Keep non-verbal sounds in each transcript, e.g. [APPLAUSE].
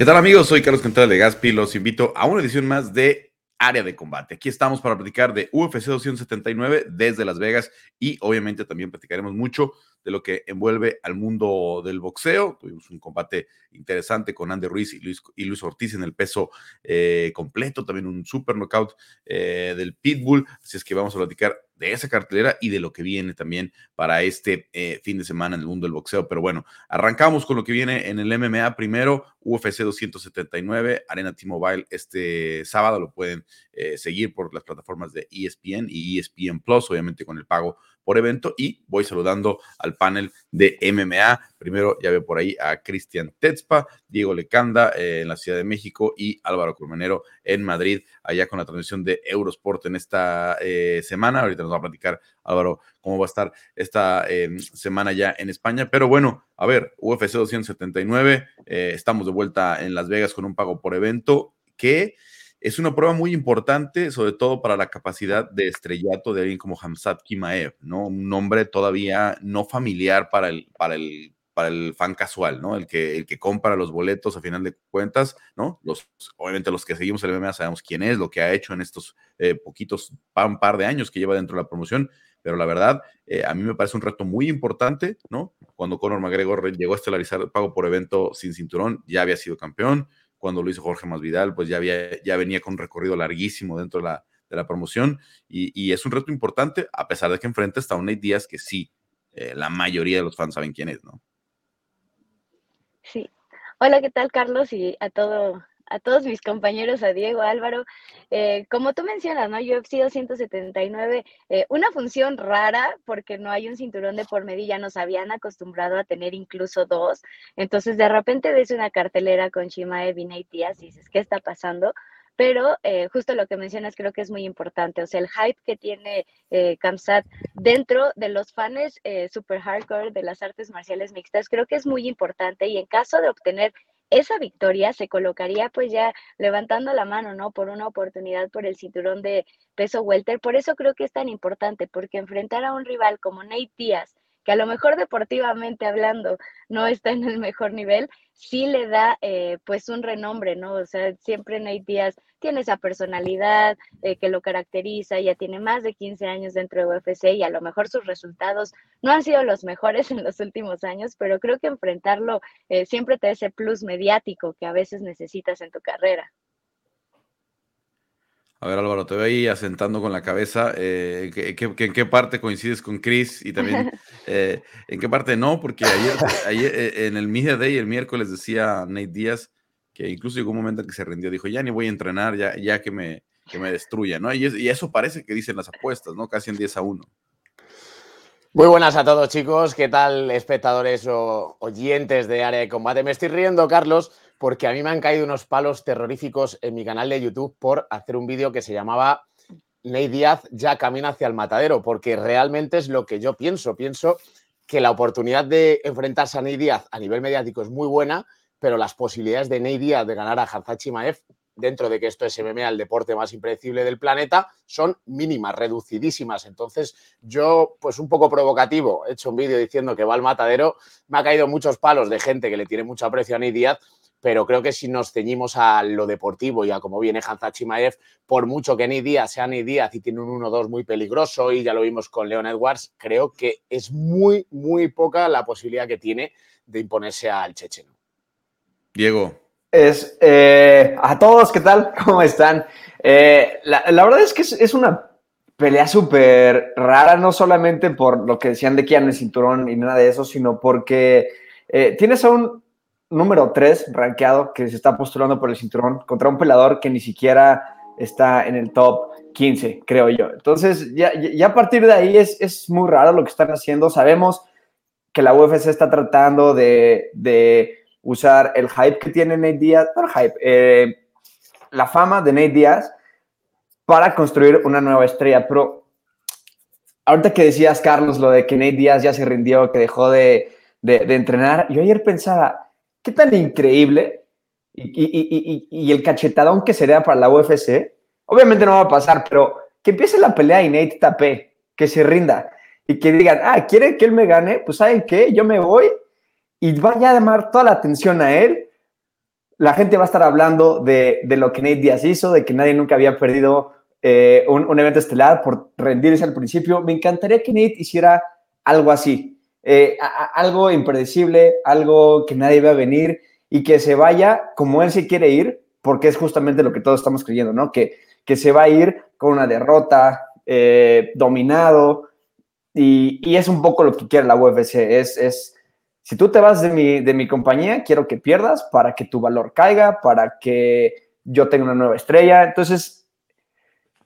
¿Qué tal amigos? Soy Carlos Contreras de Gaspi. Los invito a una edición más de Área de Combate. Aquí estamos para platicar de UFC 279 desde Las Vegas y obviamente también platicaremos mucho de lo que envuelve al mundo del boxeo. Tuvimos un combate interesante con Andy Ruiz y Luis, y Luis Ortiz en el peso eh, completo, también un super knockout eh, del Pitbull. Así es que vamos a platicar de esa cartelera y de lo que viene también para este eh, fin de semana en el mundo del boxeo. Pero bueno, arrancamos con lo que viene en el MMA primero, UFC 279, Arena T-Mobile este sábado, lo pueden eh, seguir por las plataformas de ESPN y ESPN Plus, obviamente con el pago por evento. Y voy saludando al panel de MMA. Primero ya veo por ahí a Cristian Tetzpa, Diego Lecanda eh, en la Ciudad de México y Álvaro Colmenero en Madrid, allá con la transmisión de Eurosport en esta eh, semana. Ahorita nos va a platicar Álvaro cómo va a estar esta em, semana ya en España. Pero bueno, a ver, UFC 279, estamos de vuelta en Las Vegas con un pago por evento que es una prueba muy importante, sobre todo para la capacidad de estrellato de alguien como Hamzat Kimaev, ¿no? Un nombre todavía no familiar para el, para el, para el fan casual, ¿no? El que, el que compra los boletos a final de cuentas, ¿no? Los, obviamente los que seguimos el MMA sabemos quién es, lo que ha hecho en estos eh, poquitos, un par de años que lleva dentro de la promoción, pero la verdad, eh, a mí me parece un reto muy importante, ¿no? Cuando Conor McGregor llegó a estelarizar el pago por evento sin cinturón, ya había sido campeón, cuando lo hizo Jorge Masvidal, pues ya, había, ya venía con un recorrido larguísimo dentro de la, de la promoción y, es un reto importante, a pesar de que enfrenta hasta un Nate que sí, eh, la mayoría de los fans saben quién es, ¿no? Sí. Hola, ¿qué tal, Carlos? Y a todo, a todos mis compañeros, a Diego, Álvaro. Eh, como tú mencionas, ¿no? UFC 279, eh, una función rara porque no hay un cinturón de por medio, ya nos habían acostumbrado a tener incluso dos. Entonces, de repente ves una cartelera con Shimaev y Nate Diaz y dices, ¿qué está pasando? pero eh, justo lo que mencionas creo que es muy importante, o sea, el hype que tiene eh, Kamsat dentro de los fans super hardcore de las artes marciales mixtas, creo que es muy importante y en caso de obtener esa victoria se colocaría pues ya levantando la mano, ¿no? Por una oportunidad por el cinturón de peso welter. Por eso creo que es tan importante, porque enfrentar a un rival como Nate Díaz, que a lo mejor deportivamente hablando no está en el mejor nivel, sí le da eh, pues un renombre, ¿no? O sea, siempre Nate Díaz tiene esa personalidad eh, que lo caracteriza, ya tiene más de 15 años dentro de UFC y a lo mejor sus resultados no han sido los mejores en los últimos años, pero creo que enfrentarlo eh, siempre te da ese plus mediático que a veces necesitas en tu carrera. A ver, Álvaro, te veo ahí asentando con la cabeza. Eh, ¿En qué parte coincides con Chris? Y también, [LAUGHS] eh, ¿en qué parte no? Porque ayer, ayer, eh, en el Media Day, el miércoles, decía Nate Díaz que incluso llegó un momento en que se rindió. Dijo, ya ni voy a entrenar, ya, ya que, me, que me destruya, ¿no? Y, y eso parece que dicen las apuestas, ¿no? Casi en 10 a 1. Muy buenas a todos, chicos. ¿Qué tal, espectadores o oyentes de área de combate? Me estoy riendo, Carlos, porque a mí me han caído unos palos terroríficos en mi canal de YouTube por hacer un vídeo que se llamaba Ney Díaz ya camina hacia el matadero, porque realmente es lo que yo pienso. Pienso que la oportunidad de enfrentarse a Ney Díaz a nivel mediático es muy buena, pero las posibilidades de Ney Díaz de ganar a Hanzachi Maef, dentro de que esto es MMA, el deporte más impredecible del planeta, son mínimas, reducidísimas. Entonces, yo, pues un poco provocativo, he hecho un vídeo diciendo que va al matadero, me ha caído muchos palos de gente que le tiene mucho aprecio a Ney Díaz, pero creo que si nos ceñimos a lo deportivo y a cómo viene Hanza Chimaev, por mucho que ni Díaz sea ni Díaz y tiene un 1-2 muy peligroso y ya lo vimos con Leon Edwards, creo que es muy, muy poca la posibilidad que tiene de imponerse al checheno. Diego. Es, eh, a todos, ¿qué tal? [LAUGHS] ¿Cómo están? Eh, la, verdad es que es, una pelea súper rara, no solamente por lo que decían de que en el cinturón y nada de eso, sino porque eh, tienes a un número 3 rankeado que se está postulando por el cinturón contra un pelador que ni siquiera está en el top 15, creo yo. Entonces, ya, ya a partir de ahí es, es, muy raro lo que están haciendo. Sabemos que la UFC está tratando de, de usar el hype que tiene Nate Diaz, no el hype, eh, la fama de Nate Diaz para construir una nueva estrella. Pero ahorita que decías, Carlos, lo de que Nate Diaz ya se rindió, que dejó de, de, de entrenar, yo ayer pensaba, qué tan increíble y, el cachetadón que sería para la UFC. Obviamente no va a pasar, pero que empiece la pelea y Nate tape, que se rinda y que digan, ah, ¿quieren que él me gane? Pues ¿saben qué? Yo me voy y vaya a llamar toda la atención a él. la gente va a estar hablando de, lo que Nate Díaz hizo, de que nadie nunca había perdido eh, un, evento estelar por rendirse al principio. Me encantaría que Nate hiciera algo así, eh, algo impredecible, algo que nadie va a venir y que se vaya como él se quiere ir, porque es justamente lo que todos estamos creyendo, ¿no? Que, que se va a ir con una derrota, eh, dominado, y, es un poco lo que quiere la UFC, es, es si tú te vas de mi, de mi compañía, quiero que pierdas para que tu valor caiga, para que yo tenga una nueva estrella. Entonces,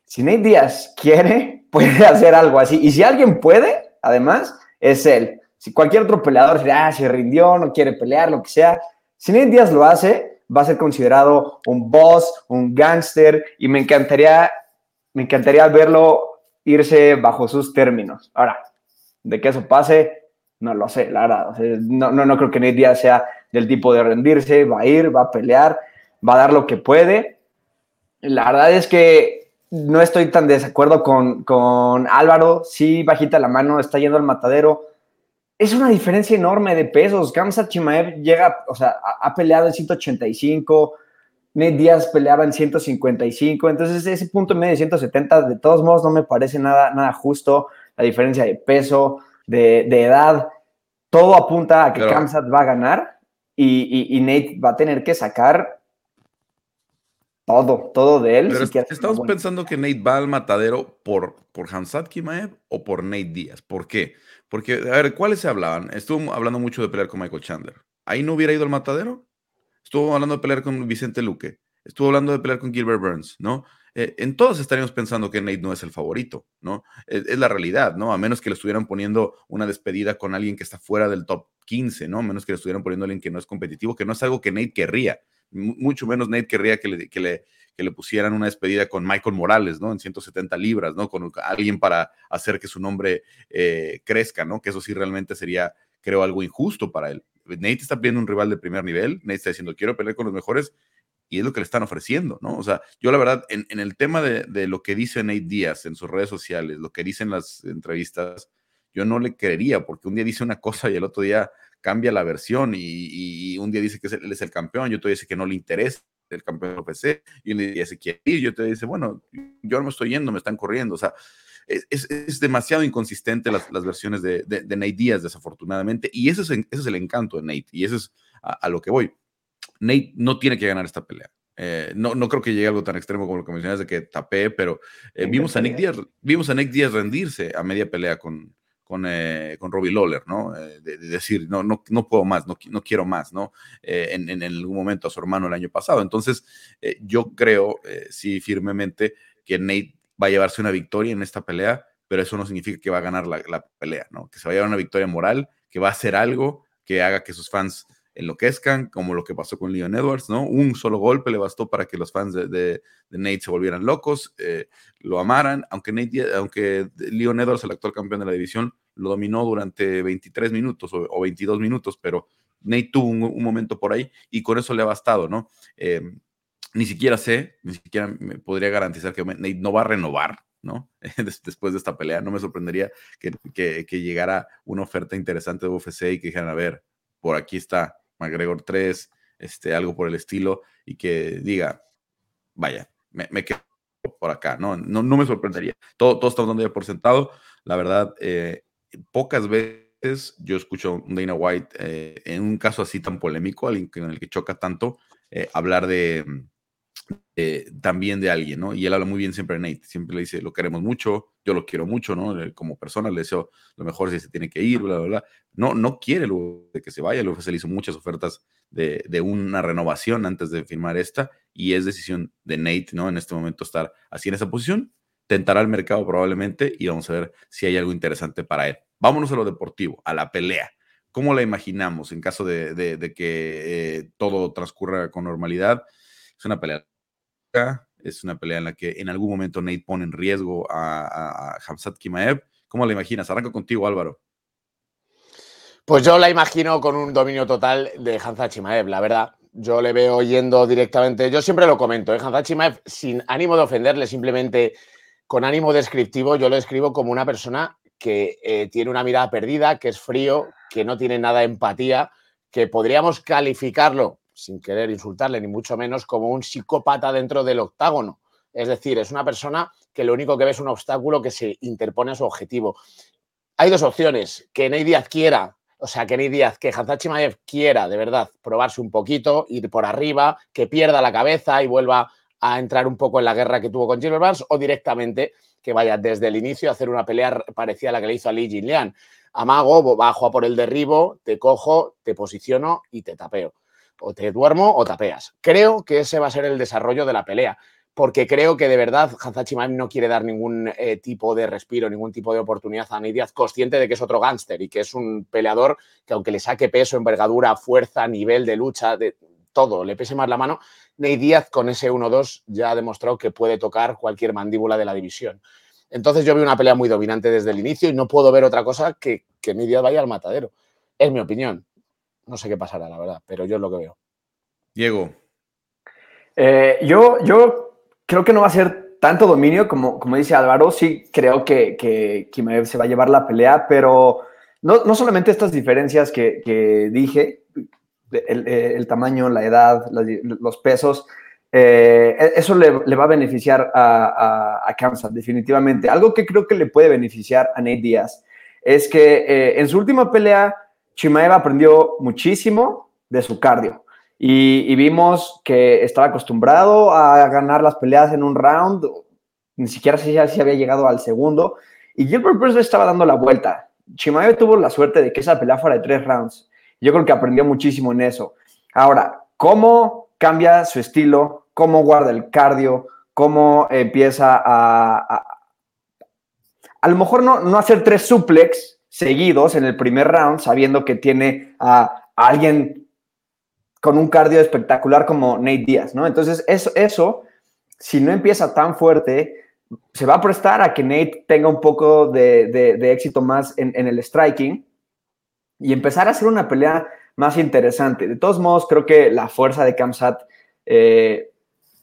si Nate Díaz quiere, [LAUGHS] puede hacer algo así. Y si alguien puede, además, es él. Si cualquier otro peleador se, ah, se rindió, no quiere pelear, lo que sea, si Nate Díaz lo hace, va a ser considerado un boss, un gángster, y me encantaría, me encantaría verlo irse bajo sus términos. Ahora, de que eso pase, no lo sé, la verdad. no, no, no creo que Nate Díaz sea del tipo de rendirse, va a ir, va a pelear, va a dar lo que puede. La verdad es que no estoy tan de desacuerdo con, con Álvaro. Sí, bajita la mano, está yendo al matadero es una diferencia enorme de pesos. Kamsat Chimaev llega, o sea, ha, peleado en 185, Nate Díaz peleaba en 155, entonces ese punto medio de 170, de todos modos, no me parece nada, nada justo. La diferencia de peso, de, edad, todo apunta a que Kamsat va a ganar y, Nate va a tener que sacar todo, todo de él. estamos pensando que Nate va al matadero por, por Hamzat Kimaev o por Nate Díaz. ¿Por qué? Porque, a ver, ¿cuáles se hablaban? Estuvo hablando mucho de pelear con Michael Chandler. ¿Ahí no hubiera ido al matadero? Estuvo hablando de pelear con Vicente Luque. Estuvo hablando de pelear con Gilbert Burns, ¿no? Eh, en todos estaríamos pensando que Nate no es el favorito, ¿no? Es, la realidad, ¿no? A menos que le estuvieran poniendo una despedida con alguien que está fuera del top 15, ¿no? A menos que le estuvieran poniendo a alguien que no es competitivo, que no es algo que Nate querría. Mucho menos Nate querría que le, que le, que le pusieran una despedida con Michael Morales, ¿no? En 170 libras, ¿no? Con alguien para hacer que su nombre eh, crezca, ¿no? Que eso sí realmente sería, creo, algo injusto para él. Nate está pidiendo un rival de primer nivel, Nate está diciendo, quiero pelear con los mejores, y es lo que le están ofreciendo, ¿no? O sea, yo la verdad, en, el tema de, lo que dice Nate Díaz en sus redes sociales, lo que dicen las entrevistas, yo no le creería, porque un día dice una cosa y el otro día cambia la versión y, un día dice que él es el campeón y otro dice que no le interesa el campeón PC, y un día se quiere ir, yo te dice, bueno, yo no me estoy yendo, me están corriendo, o sea, es, demasiado inconsistente las, versiones de, de, Nate Díaz, desafortunadamente, y ese es, ese es el encanto de Nate, y eso es a, lo que voy. Nate no tiene que ganar esta pelea. Eh, no, no creo que llegue algo tan extremo como lo que mencionas de que tapé, pero eh, vimos, a Nick Díaz, vimos a Nick Díaz rendirse a media pelea con, con, eh, con Robbie Lawler, ¿no? Eh, de, decir, no, no, no puedo más, no, no quiero más, ¿no? Eh, en, en, algún momento a su hermano el año pasado. Entonces, yo creo, sí, firmemente, que Nate va a llevarse una victoria en esta pelea, pero eso no significa que va a ganar la, la pelea, ¿no? Que se va a llevar una victoria moral, que va a hacer algo que haga que sus fans enloquezcan, como lo que pasó con Leon Edwards, ¿no? Un solo golpe le bastó para que los fans de, de, Nate se volvieran locos, eh, lo amaran, aunque, Nate, aunque Leon Edwards, el actual campeón de la división, lo dominó durante 23 minutos o, 22 minutos, pero Nate tuvo un, momento por ahí y con eso le ha bastado, ¿no? Eh, ni siquiera sé, ni siquiera me podría garantizar que Nate no va a renovar, ¿no? [LAUGHS] Después de esta pelea, no me sorprendería que, que, que llegara una oferta interesante de UFC y que dijeran, a ver, por aquí está, McGregor 3, este, algo por el estilo, y que diga, vaya, me, quedo por acá, ¿no? No, no me sorprendería. Todo, todo estamos dando ya por sentado. La verdad, eh, pocas veces yo escucho a Dana White eh, en un caso así tan polémico, alguien en el que choca tanto, eh, hablar de también de alguien, ¿no? Y él habla muy bien siempre de Nate, siempre le dice, lo queremos mucho, yo lo quiero mucho, ¿no? Como persona le deseo lo mejor si se tiene que ir, bla, bla, bla. No, no quiere de que se vaya, el UFC le hizo muchas ofertas de, una renovación antes de firmar esta y es decisión de Nate, ¿no? En este momento estar así en esa posición, tentará el mercado probablemente y vamos a ver si hay algo interesante para él. Vámonos a lo deportivo, a la pelea. ¿Cómo la imaginamos en caso de, de, que eh, todo transcurra con normalidad? Es una pelea es una pelea en la que en algún momento Nate pone en riesgo a, a, Hamzat Kimaev. ¿Cómo la imaginas? Arranco contigo, Álvaro. Pues yo la imagino con un dominio total de Hamzat Chimaev, la verdad. Yo le veo yendo directamente, yo siempre lo comento, ¿eh? Chimaev, sin ánimo de ofenderle, simplemente con ánimo descriptivo, yo lo escribo como una persona que eh, tiene una mirada perdida, que es frío, que no tiene nada de empatía, que podríamos calificarlo sin querer insultarle ni mucho menos, como un psicópata dentro del octágono. Es decir, es una persona que lo único que ve es un obstáculo que se interpone a su objetivo. Hay dos opciones, que Ney Díaz quiera, o sea, que Ney Díaz, que Hazard Chimaev quiera de verdad probarse un poquito, ir por arriba, que pierda la cabeza y vuelva a entrar un poco en la guerra que tuvo con Gilbert Burns, o directamente que vaya desde el inicio a hacer una pelea parecida a la que le hizo a Li Jinlian. Amago, bajo a por el derribo, te cojo, te posiciono y te tapeo. O te duermo o tapeas. Creo que ese va a ser el desarrollo de la pelea porque creo que de verdad Hanzachimaev no quiere dar ningún eh, tipo de respiro, ningún tipo de oportunidad a Ney consciente de que es otro gángster y que es un peleador que aunque le saque peso, envergadura, fuerza, nivel de lucha, de todo, le pese más la mano, Ney Díaz con ese 1-2 ya ha demostrado que puede tocar cualquier mandíbula de la división. Entonces yo veo una pelea muy dominante desde el inicio y no puedo ver otra cosa que que Ney Díaz vaya al matadero. Es mi opinión. No sé qué pasará, la verdad, pero yo es lo que veo. Diego. Eh, yo, yo creo que no va a ser tanto dominio como, como dice Álvaro. Sí, creo que, que Kimaev se va a llevar la pelea, pero no, no solamente estas diferencias que, que dije, el, el, tamaño, la edad, los pesos, eh, eso le, le, va a beneficiar a, a, a Kansas, definitivamente. Algo que creo que le puede beneficiar a Nate Díaz es que eh, en su última pelea, Chimaev aprendió muchísimo de su cardio. Y, vimos que estaba acostumbrado a ganar las peleas en un round, ni siquiera si, si había llegado al segundo, y Gilbert Burns le estaba dando la vuelta. Chimaev tuvo la suerte de que esa pelea fuera de tres rounds. Yo creo que aprendió muchísimo en eso. Ahora, ¿cómo cambia su estilo? ¿Cómo guarda el cardio? ¿Cómo empieza a... A, a lo mejor no, no hacer tres suplex seguidos en el primer round, sabiendo que tiene a, alguien con un cardio espectacular como Nate Díaz, ¿no? Entonces, eso, eso, si no empieza tan fuerte, se va a prestar a que Nate tenga un poco de, de, de éxito más en, en, el striking y empezar a hacer una pelea más interesante. De todos modos, creo que la fuerza de Kamsat eh,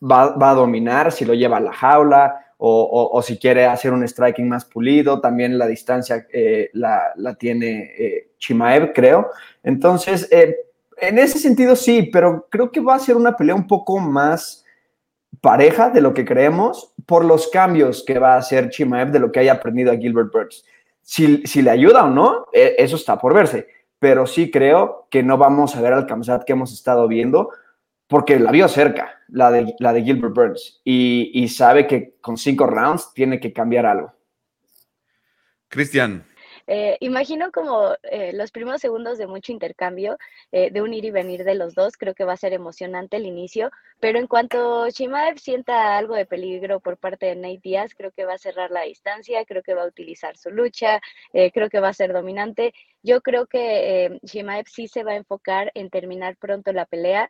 va, va, a dominar si lo lleva a la jaula o, si quiere hacer un striking más pulido. También la distancia eh, la, tiene eh, Chimaev, creo. Entonces, eh, en ese sentido sí, pero creo que va a ser una pelea un poco más pareja de lo que creemos por los cambios que va a hacer Chimaev de lo que haya aprendido a Gilbert Burns. Si, si le ayuda o no, eso está por verse, pero sí creo que no vamos a ver al Kamsat que hemos estado viendo porque la vio cerca, la de, la de Gilbert Burns, y, y sabe que con cinco rounds tiene que cambiar algo. Cristian, eh, imagino como eh, los primeros segundos de mucho intercambio, eh, de un ir y venir de los dos, creo que va a ser emocionante el inicio, pero en cuanto Chimaev sienta algo de peligro por parte de Nate Díaz, creo que va a cerrar la distancia, creo que va a utilizar su lucha, creo que va a ser dominante. Yo creo que Chimaev sí se va a enfocar en terminar pronto la pelea,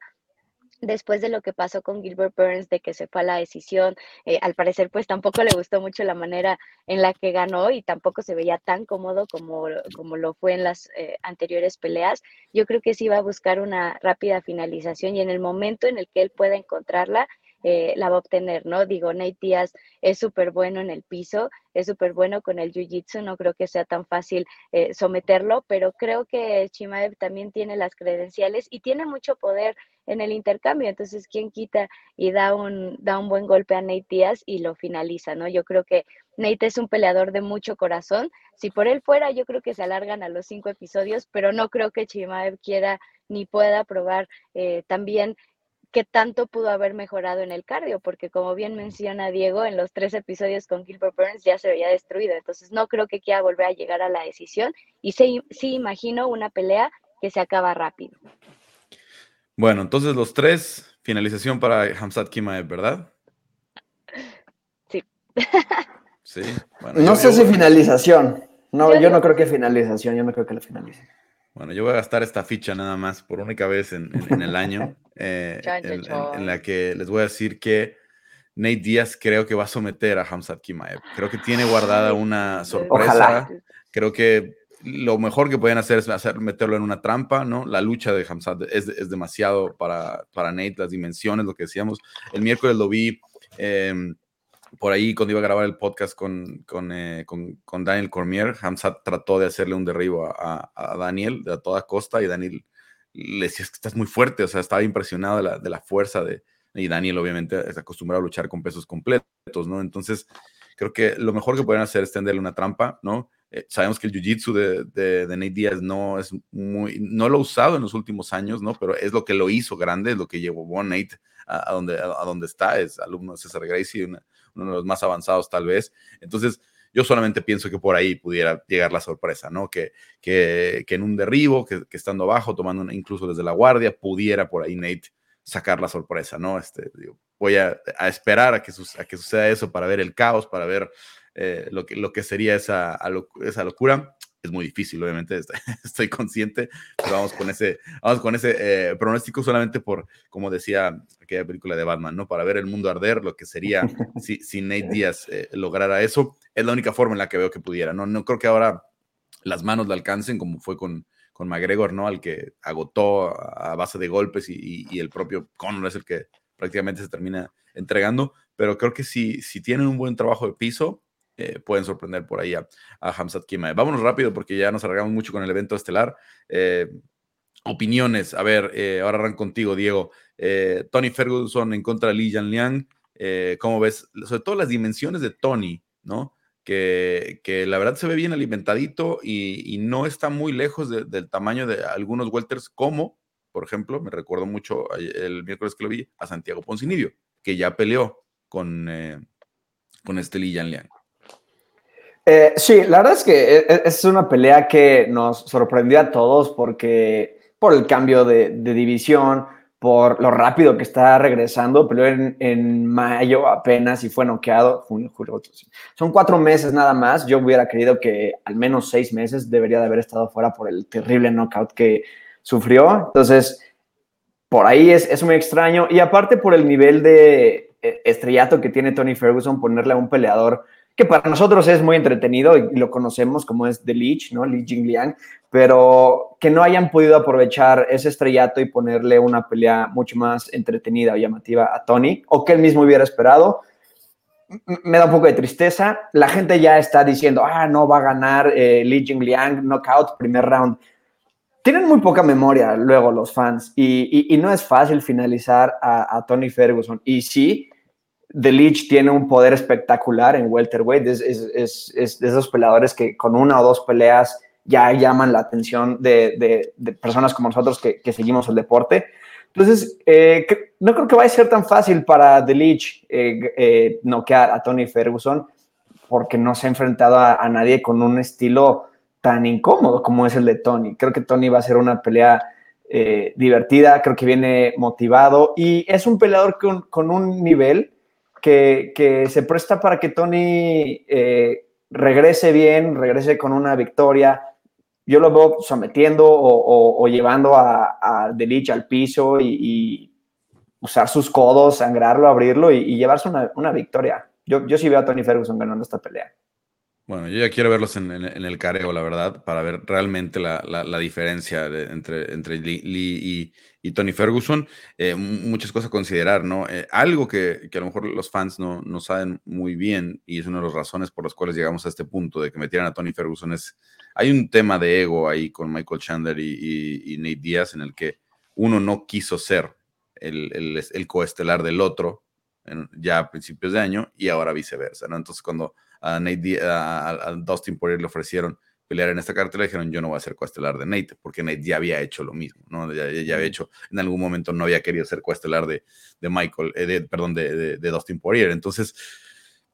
después de lo que pasó con Gilbert Burns, de que se fue a la decisión, eh, al parecer pues tampoco le gustó mucho la manera en la que ganó y tampoco se veía tan cómodo como, como lo fue en las eh, anteriores peleas. Yo creo que sí va a buscar una rápida finalización y en el momento en el que él pueda encontrarla, eh, la va a obtener, ¿no? Digo, Nate Díaz es súper bueno en el piso, es súper bueno con el jiu-jitsu, no creo que sea tan fácil eh, someterlo, pero creo que Chimaev también tiene las credenciales y tiene mucho poder en el intercambio, entonces quién quita y da un, da un buen golpe a Nate Díaz y lo finaliza, ¿no? Yo creo que Nate es un peleador de mucho corazón, si por él fuera yo creo que se alargan a los cinco episodios, pero no creo que Chimaev quiera ni pueda probar eh, también qué tanto pudo haber mejorado en el cardio, porque como bien menciona Diego, en los tres episodios con Gilbert Burns ya se veía destruido, entonces no creo que quiera volver a llegar a la decisión y sí, sí imagino una pelea que se acaba rápido. Bueno, entonces los tres, finalización para Hamzat Kimaev, ¿verdad? Sí. Sí. [LAUGHS] Bueno, no sé si finalización. No, yo, yo, no creo que finalización, yo no creo que la finalice. Bueno, yo voy a gastar esta ficha nada más por única vez en, en, en el año, [LAUGHS] eh, en, en, la que les voy a decir que Nate Díaz creo que va a someter a Hamzat Kimaev. Creo que tiene guardada una sorpresa. Ojalá. Creo que lo mejor que pueden hacer es hacer, meterlo en una trampa, ¿no? La lucha de Hamzat es, es demasiado para, para Nate, las dimensiones, lo que decíamos. El miércoles lo vi. Eh, por ahí cuando iba a grabar el podcast con, eh, con, con Daniel Cormier, Hamzat trató de hacerle un derribo a, a, a, Daniel de a toda costa y Daniel le decías que estás muy fuerte, o sea, estaba impresionado de la, de la fuerza de, y Daniel obviamente es acostumbrado a luchar con pesos completos, ¿no? Entonces, creo que lo mejor que pueden hacer es tenderle una trampa, ¿no? Eh, sabemos que el jiu-jitsu de, de, Nate Díaz no es muy, no lo ha usado en los últimos años, ¿no? Pero es lo que lo hizo grande, es lo que llevó a Nate a, donde, a, donde está, es alumno de César Gracie, uno de los más avanzados tal vez. Entonces, yo solamente pienso que por ahí pudiera llegar la sorpresa, ¿no? Que, que, que en un derribo, que, estando abajo, tomando incluso desde la guardia, pudiera por ahí Nate sacar la sorpresa, ¿no? Este, voy a, a esperar a que, a que suceda eso para ver el caos, para ver eh, lo, que, lo que sería esa, esa locura. Es muy difícil, obviamente, [LAUGHS] estoy, consciente, pero vamos con ese, vamos con ese eh, pronóstico solamente por, como decía aquella película de Batman, ¿no? Para ver el mundo arder, lo que sería [LAUGHS] si, si Nate Díaz eh, lograra eso, es la única forma en la que veo que pudiera, ¿no? No creo que ahora las manos le alcancen como fue con, con McGregor, ¿no? Al que agotó a base de golpes y, y, el propio Conor es el que prácticamente se termina entregando, pero creo que si, si tienen un buen trabajo de piso, eh, pueden sorprender por ahí a, a Hamzat Kima. Vámonos rápido porque ya nos alargamos mucho con el evento estelar. Eh, opiniones, a ver, eh, ahora arranco contigo, Diego. Tony Ferguson en contra de Li Liang, eh, ¿cómo ves? Sobre todo las dimensiones de Tony, ¿no? Que, la verdad se ve bien alimentadito y, no está muy lejos de, del tamaño de algunos welters, como, por ejemplo, me recuerdo mucho el miércoles que lo vi, a Santiago Poncinibio, que ya peleó con, con este Li Liang. Eh, sí, la verdad es que e, e, es una pelea que nos sorprendió a todos porque por el cambio de, división, por lo rápido que está regresando, peleó en, mayo apenas y fue noqueado, junio, julio, son cuatro meses nada más, yo hubiera querido que al menos seis meses debería de haber estado fuera por el terrible knockout que sufrió, entonces por ahí es, es muy extraño. Y aparte por el nivel de eh, estrellato que tiene Tony Ferguson, ponerle a un peleador que para nosotros es muy entretenido y lo conocemos como es The Leech, ¿no? Li Jingliang, pero que no hayan podido aprovechar ese estrellato y ponerle una pelea mucho más entretenida o llamativa a Tony, o que él mismo hubiera esperado, me da un poco de tristeza. La gente ya está diciendo, ah, no va a ganar eh, Li Jingliang, knockout, primer round. Tienen muy poca memoria luego los fans y, no es fácil finalizar a, a Tony Ferguson. Y sí, The Leech tiene un poder espectacular en welterweight, es, es, es, de esos peleadores que con una o dos peleas ya llaman la atención de, de, de personas como nosotros que, que, seguimos el deporte. Entonces, eh, no creo que vaya a ser tan fácil para The Leech eh, eh, noquear a Tony Ferguson, porque no se ha enfrentado a, a, nadie con un estilo tan incómodo como es el de Tony. Creo que Tony va a ser una pelea eh, divertida, creo que viene motivado y es un peleador con, con un nivel que, se presta para que Tony eh, regrese bien, regrese con una victoria. Yo lo veo sometiendo o, llevando a, a al piso y, y, usar sus codos, sangrarlo, abrirlo y, y llevarse una, una, victoria. Yo, yo sí veo a Tony Ferguson ganando esta pelea. Bueno, yo ya quiero verlos en, en, en el careo, la verdad, para ver realmente la, la, diferencia entre, entre Lee, y, y, Tony Ferguson. Eh, muchas cosas a considerar, ¿no? Eh, algo que, que, a lo mejor los fans no, no saben muy bien, y es una de las razones por las cuales llegamos a este punto de que metieran a Tony Ferguson, es, hay un tema de ego ahí con Michael Chandler y, y, Nate Díaz en el que uno no quiso ser el, el, el coestelar del otro ya a principios de año y ahora viceversa, ¿no? Entonces cuando a, Nate, a, a Dustin Poirier le ofrecieron pelear en esta cartera, dijeron yo no voy a ser coestelar de Nate, porque Nate ya había hecho lo mismo, ¿no? Ya, ya había hecho, en algún momento no había querido ser coestelar de, de Michael, eh, de, perdón, de, de, de, Dustin Poirier. Entonces,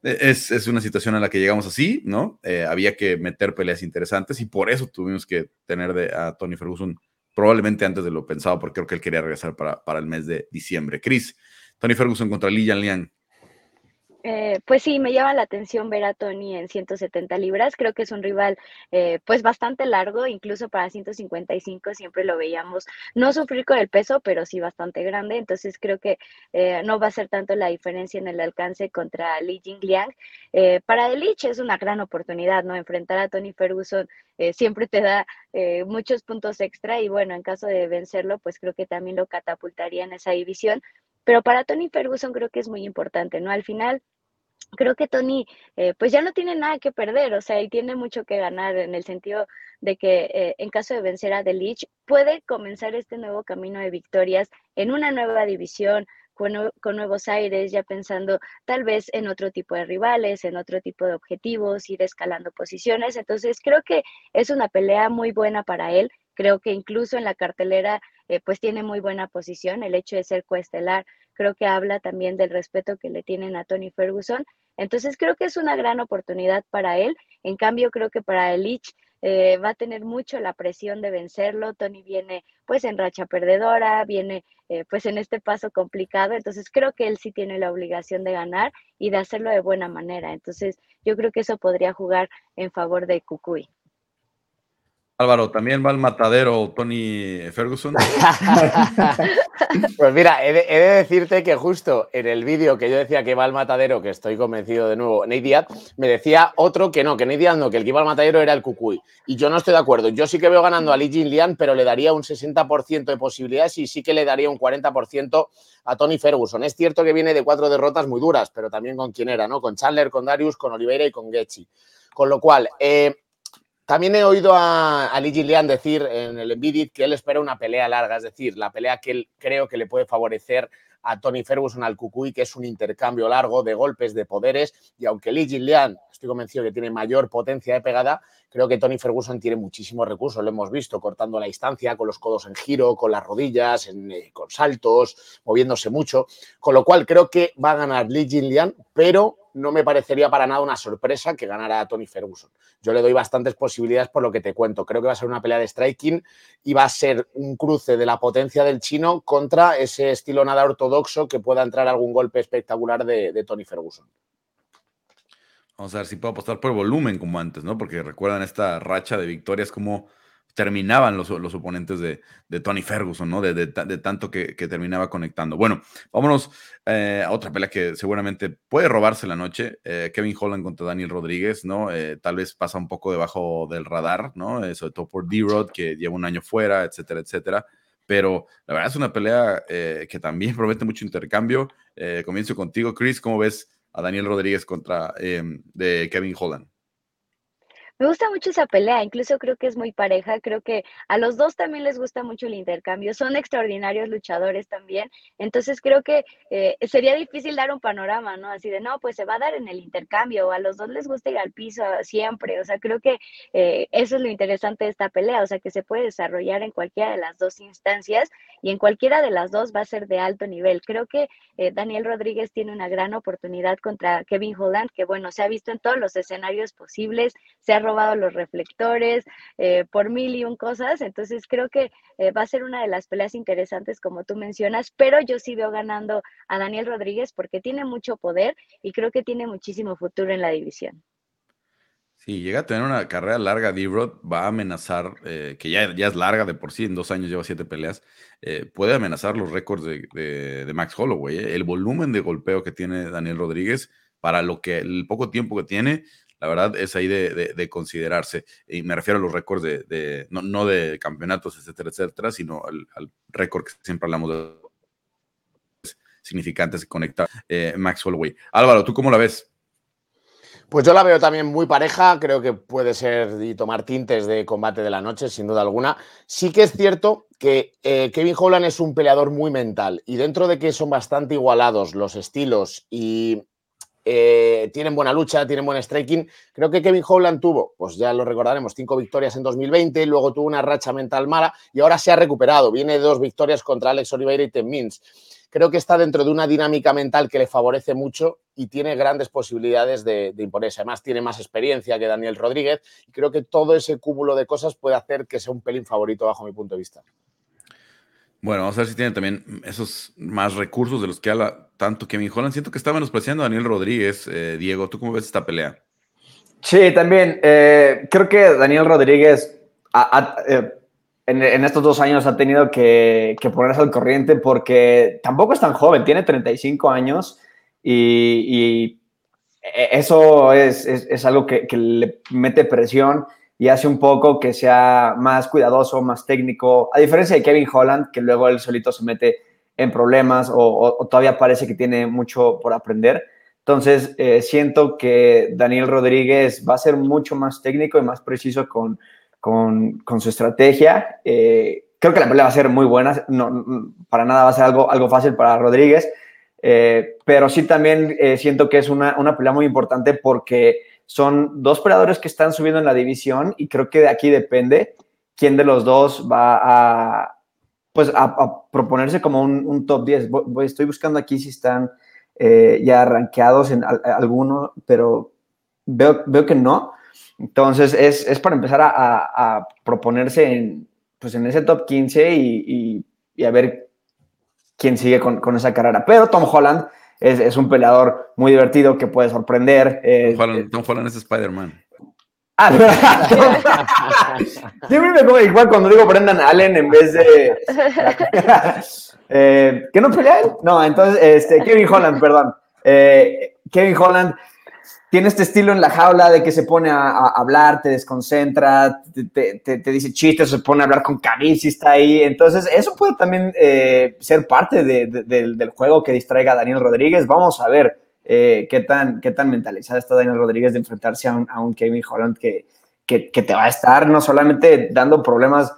e, es, es, una situación a la que llegamos así, ¿no? Eh, había que meter peleas interesantes y por eso tuvimos que tener de, a Tony Ferguson probablemente antes de lo pensado, porque creo que él quería regresar para, para el mes de diciembre. Chris, Tony Ferguson contra Li Liang. Eh, pues sí, me llama la atención ver a Tony en 170 libras. Creo que es un rival eh, pues bastante largo, incluso para 155 siempre lo veíamos no sufrir con el peso, pero sí bastante grande. Entonces creo que eh, no va a ser tanto la diferencia en el alcance contra Li Jingliang. Eh, para Delich es una gran oportunidad, ¿no? Enfrentar a Tony Ferguson siempre te da muchos puntos extra y bueno, en caso de vencerlo, pues creo que también lo catapultaría en esa división. Pero para Tony Ferguson creo que es muy importante, ¿no? Al final creo que Tony, eh, pues ya no tiene nada que perder, o sea, y tiene mucho que ganar en el sentido de que eh, en caso de vencer a Delich, puede comenzar este nuevo camino de victorias en una nueva división, con, nuevos aires, ya pensando tal vez en otro tipo de rivales, en otro tipo de objetivos, ir escalando posiciones. Entonces, creo que es una pelea muy buena para él. Creo que incluso en la cartelera, eh, pues tiene muy buena posición. El hecho de ser coestelar, creo que habla también del respeto que le tienen a Tony Ferguson. Entonces, creo que es una gran oportunidad para él. En cambio, creo que para Elich eh, va a tener mucho la presión de vencerlo. Tony viene pues en racha perdedora, viene eh, pues en este paso complicado, entonces creo que él sí tiene la obligación de ganar y de hacerlo de buena manera. Entonces yo creo que eso podría jugar en favor de Cucuy. Álvaro, ¿también va al matadero Tony Ferguson? [LAUGHS] pues mira, he de, decirte que justo en el vídeo que yo decía que va al matadero, que estoy convencido de nuevo, Nate Diaz, me decía otro que no, que Nate Diaz no, que el que iba al matadero era el Cucuy. Y yo no estoy de acuerdo. Yo sí que veo ganando a Lee Jin Lian, pero le daría un 60% de posibilidades y sí que le daría un 40% a Tony Ferguson. Es cierto que viene de cuatro derrotas muy duras, pero también con quién era, ¿no? Con Chandler, con Darius, con Oliveira y con Getchi. Con lo cual, eh, también he oído a, a Lee Gillian decir en el Envidit que él espera una pelea larga, es decir, la pelea que él creo que le puede favorecer a Tony Ferguson al Cucuy, que es un intercambio largo de golpes, de poderes, y aunque Lee Gillian, estoy convencido que tiene mayor potencia de pegada, creo que Tony Ferguson tiene muchísimos recursos, lo hemos visto cortando la distancia, con los codos en giro, con las rodillas, eh, con saltos, moviéndose mucho, con lo cual creo que va a ganar Lee Gillian, pero no me parecería para nada una sorpresa que ganara a Tony Ferguson. Yo le doy bastantes posibilidades por lo que te cuento. Creo que va a ser una pelea de striking y va a ser un cruce de la potencia del chino contra ese estilo nada ortodoxo que pueda entrar algún golpe espectacular de, Tony Ferguson. Vamos a ver si puedo apostar por volumen como antes, ¿no? Porque recuerdan esta racha de victorias como terminaban los, oponentes de, Tony Ferguson, ¿no? De, tanto que, terminaba conectando. Bueno, vámonos eh, a otra pelea que seguramente puede robarse la noche. Eh, Kevin Holland contra Daniel Rodríguez, ¿no? Eh, tal vez pasa un poco debajo del radar, ¿no? sobre todo por D-Rod, que lleva un año fuera, etcétera, etcétera. Pero la verdad es una pelea que también [LAUGHS] promete mucho intercambio. comienzo contigo, Chris. ¿Cómo ves a Daniel Rodríguez contra de Kevin Holland? Me gusta mucho esa pelea, incluso creo que es muy pareja, creo que a los dos también les gusta mucho el intercambio, son extraordinarios luchadores también, entonces creo que eh, sería difícil dar un panorama, ¿no? Así de, no, pues se va a dar en el intercambio, o a los dos les gusta ir al piso siempre, o sea, creo que eh, eso es lo interesante de esta pelea, o sea, que se puede desarrollar en cualquiera de las dos instancias y en cualquiera de las dos va a ser de alto nivel. Creo que eh, Daniel Rodríguez tiene una gran oportunidad contra Kevin Holland, que bueno, se ha visto en todos los escenarios posibles, se ha robado los reflectores eh, por mil y un cosas, entonces creo que eh, va a ser una de las peleas interesantes como tú mencionas, pero yo sí veo ganando a Daniel Rodríguez porque tiene mucho poder y creo que tiene muchísimo futuro en la división. Sí, llega a tener una carrera larga, D-Rod va a amenazar, eh, que ya, ya es larga de por sí, en dos años lleva siete peleas, puede amenazar los récords de, Max Holloway. El volumen de golpeo que tiene Daniel Rodríguez para lo que el poco tiempo que tiene, la verdad es ahí de, considerarse. Y me refiero a los récords de, no, de campeonatos, etcétera, etcétera, sino al, récord que siempre hablamos de significantes que conecta eh, Max. Álvaro, ¿tú cómo la ves? Pues yo la veo también muy pareja, creo que puede ser y tomar tintes de combate de la noche, sin duda alguna. Sí que es cierto que eh, Kevin Holland es un peleador muy mental y dentro de que son bastante igualados los estilos y eh, tienen buena lucha, tienen buen striking. Creo que Kevin Holland tuvo, pues ya lo recordaremos, cinco victorias en 2020, luego tuvo una racha mental mala y ahora se ha recuperado. Viene dos victorias contra Alex Oliveira y Tim Mins. Creo que está dentro de una dinámica mental que le favorece mucho y tiene grandes posibilidades de, de, imponerse. Además, tiene más experiencia que Daniel Rodríguez y creo que todo ese cúmulo de cosas puede hacer que sea un pelín favorito bajo mi punto de vista. Bueno, vamos a ver si tiene también esos más recursos de los que habla tanto Kevin Holland. Siento que está menospreciando a Daniel Rodríguez. Eh, Diego, ¿tú cómo ves esta pelea? Sí, también. Eh, creo que Daniel Rodríguez eh, en, estos dos años ha tenido que, ponerse al corriente porque tampoco es tan joven, tiene 35 años y, eso es, algo que, que le mete presión y hace un poco que sea más cuidadoso, más técnico, a diferencia de Kevin Holland, que luego él solito se mete en problemas o, todavía parece que tiene mucho por aprender. Entonces, eh, siento que Daniel Rodríguez va a ser mucho más técnico y más preciso con, con, su estrategia. Eh, creo que la pelea va a ser muy buena, no, para nada va a ser algo, algo fácil para Rodríguez, eh, pero sí también siento que es una, una pelea muy importante porque son dos peleadores que están subiendo en la división y creo que de aquí depende quién de los dos va a, pues, a, proponerse como un, top 10. estoy buscando aquí si están eh, ya rankeados en alguno, pero veo, veo que no. Entonces es, para empezar a, proponerse en, pues en ese top 15 y, a ver quién sigue con, esa carrera. Pero Tom Holland es, un peleador muy divertido que puede sorprender. Tom Holland es Spider-Man. [LAUGHS] Ah, Siempre [LAUGHS] me como igual cuando digo Brendan Allen en vez de. [LAUGHS] eh, ¿Que no pelea él? No, entonces, este, Kevin Holland, perdón. Eh, Kevin Holland tiene este estilo en la jaula de que se pone a, hablar, te desconcentra, te, te, dice chistes, se pone a hablar con Khabib si está ahí. Entonces, eso puede también eh, ser parte del juego que distraiga a Daniel Rodríguez. Vamos a ver eh, qué, tan, qué tan mentalizada está Daniel Rodríguez de enfrentarse a un, Kevin Holland que, que, te va a estar no solamente dando problemas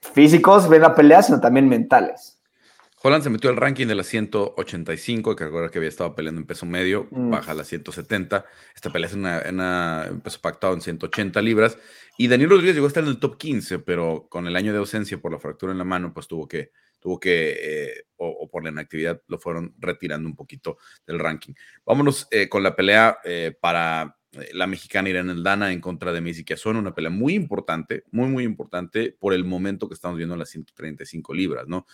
físicos, ven la pelea, sino también mentales. Holland se metió al ranking de las 185, que recuerda que había estado peleando en peso medio, mm. baja a las 170. Esta pelea es una, un peso pactado en 180 libras. Y Daniel Rodríguez llegó a estar en el top 15, pero con el año de ausencia por la fractura en la mano, pues tuvo que, tuvo que, eh, o, por la inactividad, lo fueron retirando un poquito del ranking. Vámonos eh, con la pelea eh, para la mexicana Irene Aldana en contra de Messi Kiazón, una pelea muy importante, muy, muy importante por el momento que estamos viendo en las 135 libras, ¿no?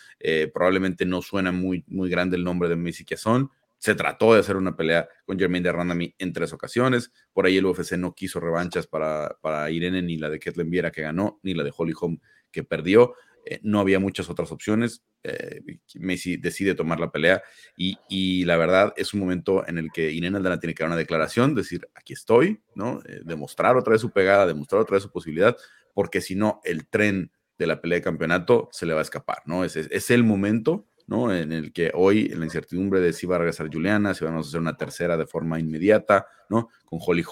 probablemente no suena muy, muy grande el nombre de Messi Kiazón, se trató de hacer una pelea con Jermaine de Randami en tres ocasiones. Por ahí el UFC no quiso revanchas para, para Irene, ni la de Ketlen Viera que ganó, ni la de Holly Holm que perdió. Eh, no había muchas otras opciones. Eh, Messi decide tomar la pelea y, la verdad es un momento en el que Irene Aldana tiene que dar una declaración, decir, aquí estoy, ¿no? Eh, demostrar otra vez su pegada, demostrar otra vez su posibilidad, porque si no, el tren de la pelea de campeonato se le va a escapar, ¿no? Es, es, el momento, ¿no? En el que hoy, en la incertidumbre de si va a regresar Juliana, si vamos a hacer una tercera de forma inmediata, ¿no? Con Holly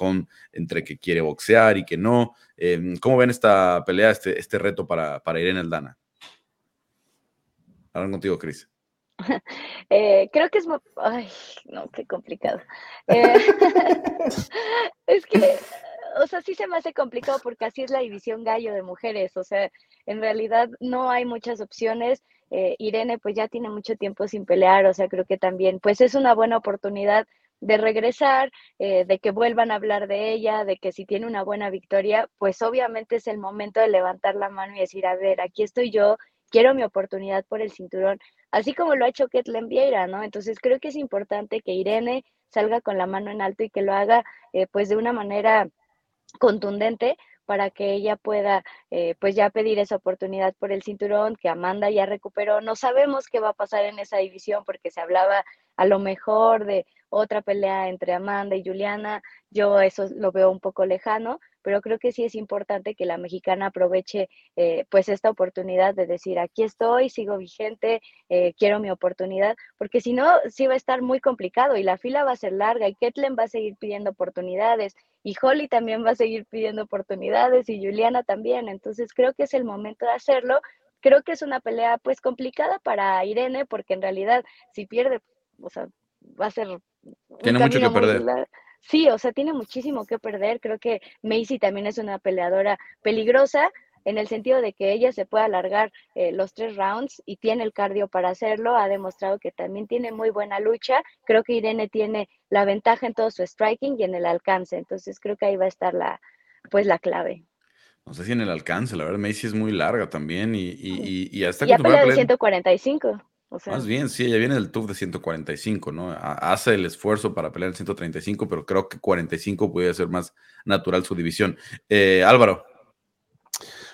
entre que quiere boxear y que no. ¿Cómo ven esta pelea, este, este reto para, para Irene Aldana? Ahora contigo, Cris. [LAUGHS] Eh, creo que es... Ay, no, qué complicado. Eh, [LAUGHS] es que, o sea, sí se me hace complicado porque así es la división gallo de mujeres. O sea, en realidad no hay muchas opciones. Eh, Irene pues ya tiene mucho tiempo sin pelear, o sea, creo que también pues es una buena oportunidad de regresar, de que vuelvan a hablar de ella, de que si tiene una buena victoria, pues obviamente es el momento de levantar la mano y decir, a ver, aquí estoy yo, quiero mi oportunidad por el cinturón, así como lo ha hecho Ketlen Vieira, ¿no? Entonces creo que es importante que Irene salga con la mano en alto y que lo haga eh, pues de una manera contundente para que ella pueda eh, pues ya pedir esa oportunidad por el cinturón que Amanda ya recuperó. No sabemos qué va a pasar en esa división porque se hablaba a lo mejor de otra pelea entre Amanda y Juliana. Yo eso lo veo un poco lejano, pero creo que sí es importante que la mexicana aproveche eh, pues esta oportunidad de decir, aquí estoy, sigo vigente, eh, quiero mi oportunidad, porque si no, sí va a estar muy complicado y la fila va a ser larga y Ketlen va a seguir pidiendo oportunidades y Holly también va a seguir pidiendo oportunidades y Juliana también, entonces creo que es el momento de hacerlo. Creo que es una pelea pues complicada para Irene porque en realidad si pierde, o sea, va a ser... Tiene mucho que perder. Sí, o sea, tiene muchísimo que perder. Creo que Macy también es una peleadora peligrosa en el sentido de que ella se puede alargar eh, los tres rounds y tiene el cardio para hacerlo. Ha demostrado que también tiene muy buena lucha. Creo que Irene tiene la ventaja en todo su striking y en el alcance. Entonces creo que ahí va a estar la, pues, la clave. No sé si en el alcance, la verdad, Macy es muy larga también y, y, y, hasta ya pelea de 145. Más bien, sí, ella viene del TUF de 145, ¿no? Hace el esfuerzo para pelear en 135, pero creo que 45 puede ser más natural su división. Eh, Álvaro.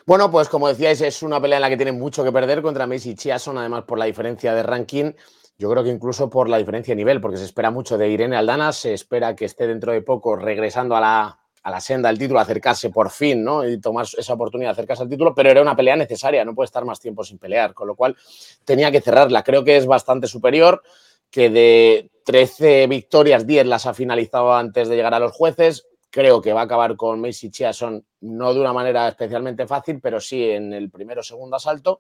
Bueno, pues como decíais, es una pelea en la que tiene mucho que perder contra Messi Chiason, además por la diferencia de ranking. Yo creo que incluso por la diferencia de nivel, porque se espera mucho de Irene Aldana, se espera que esté dentro de poco regresando a la, a la senda del título, acercarse por fin, ¿no? Y tomar esa oportunidad de acercarse al título, pero era una pelea necesaria, no puede estar más tiempo sin pelear, con lo cual tenía que cerrarla. Creo que es bastante superior, que de 13 victorias, 10 las ha finalizado antes de llegar a los jueces. Creo que va a acabar con Macy Chiason, no de una manera especialmente fácil, pero sí en el primero o segundo asalto.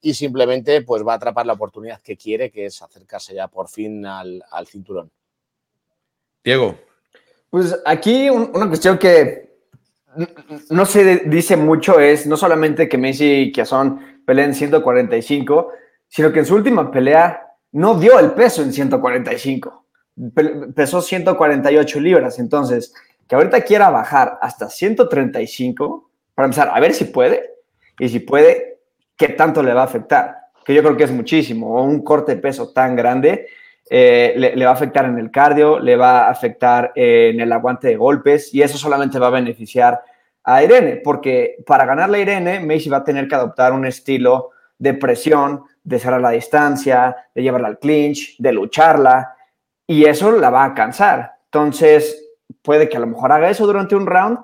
Y simplemente pues va a atrapar la oportunidad que quiere, que es acercarse ya por fin al, cinturón. Diego. Pues aquí una cuestión que no se dice mucho es no solamente que Messi y Chiason peleen 145, sino que en su última pelea no dio el peso en 145. Pesó 148 libras. Entonces, que ahorita quiera bajar hasta 135, para empezar, a ver si puede. Y si puede, ¿qué tanto le va a afectar? Que yo creo que es muchísimo. Un corte de peso tan grande eh, le, va a afectar en el cardio, le va a afectar en el aguante de golpes y eso solamente va a beneficiar a Irene, porque para ganarle a Irene, Macy va a tener que adoptar un estilo de presión, de cerrar la distancia, de llevarla al clinch, de lucharla, y eso la va a cansar. Entonces, puede que a lo mejor haga eso durante un round,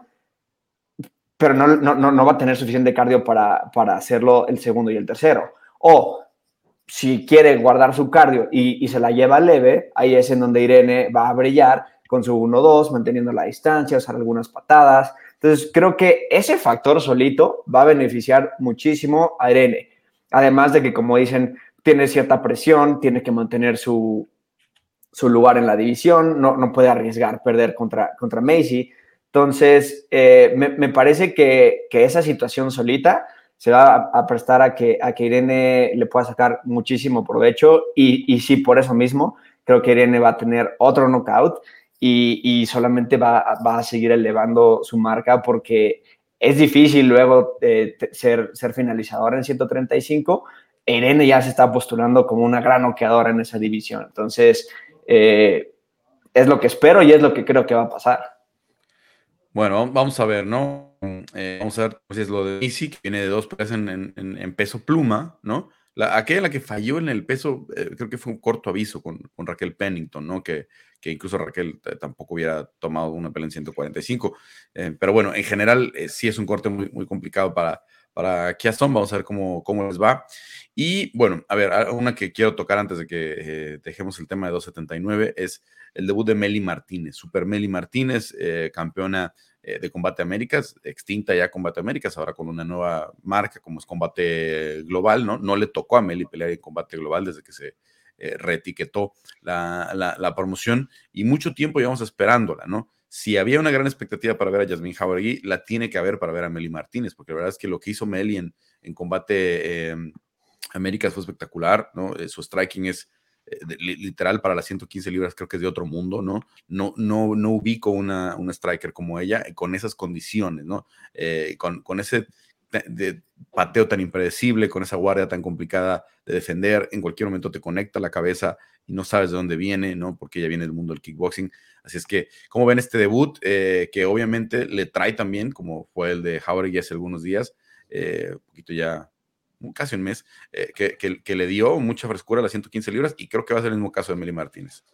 pero no, no, va a tener suficiente cardio para, para, hacerlo el segundo y el tercero. O si quiere guardar su cardio y, se la lleva leve, ahí es en donde Irene va a brillar con su 1-2, manteniendo la distancia, usar algunas patadas, entonces, creo que ese factor solito va a beneficiar muchísimo a Irene. Además de que, como dicen, tiene cierta presión, tiene que mantener su, lugar en la división, no, no, puede arriesgar perder contra, contra Macy. Entonces, eh, me, parece que, esa situación solita se va a, prestar a que, a que Irene le pueda sacar muchísimo provecho y, y sí, por eso mismo, creo que Irene va a tener otro knockout y, solamente va, a seguir elevando su marca porque es difícil luego eh, ser, ser finalizador en 135. Irene ya se está postulando como una gran noqueadora en esa división. Entonces, eh, es lo que espero y es lo que creo que va a pasar. Bueno, vamos a ver, ¿no? Eh, vamos a ver si es lo de Easy, que viene de dos pesos en, peso pluma, ¿no? La, aquella la que falló en el peso, creo que fue un corto aviso con, Raquel Pennington, ¿no? Que, que incluso Raquel tampoco hubiera tomado una pelea en 145. Eh, pero bueno, en general eh, sí es un corte muy, muy complicado para, para Kiaston. Vamos a ver cómo, cómo les va. Y bueno, a ver, una que quiero tocar antes de que eh, dejemos el tema de 279 es el debut de Meli Martínez, Super Meli Martínez, campeona de Combate Américas, extinta ya Combate Américas, ahora con una nueva marca como es Combate Global, ¿no? No le tocó a Meli pelear en Combate Global desde que se eh, reetiquetó la, promoción y mucho tiempo llevamos esperándola, ¿no? Si había una gran expectativa para ver a Jasmine Jauregui, la tiene que haber para ver a Meli Martínez, porque la verdad es que lo que hizo Meli en, en combate eh, Américas fue espectacular, ¿no? Eh, su striking es eh, literal para las 115 libras, creo que es de otro mundo, ¿no? No, no, no ubico una, una striker como ella con esas condiciones, ¿no? con, con ese pateo tan impredecible, con esa guardia tan complicada de defender, en cualquier momento te conecta la cabeza y no sabes de dónde viene, ¿no? Porque ya viene del mundo del kickboxing. Así es que, ¿cómo ven este debut? Eh, que obviamente le trae también, como fue el de Howard hace algunos días, eh, un poquito ya, casi un mes, eh, que, que, le dio mucha frescura a las 115 libras y creo que va a ser el mismo caso de Meli Martínez.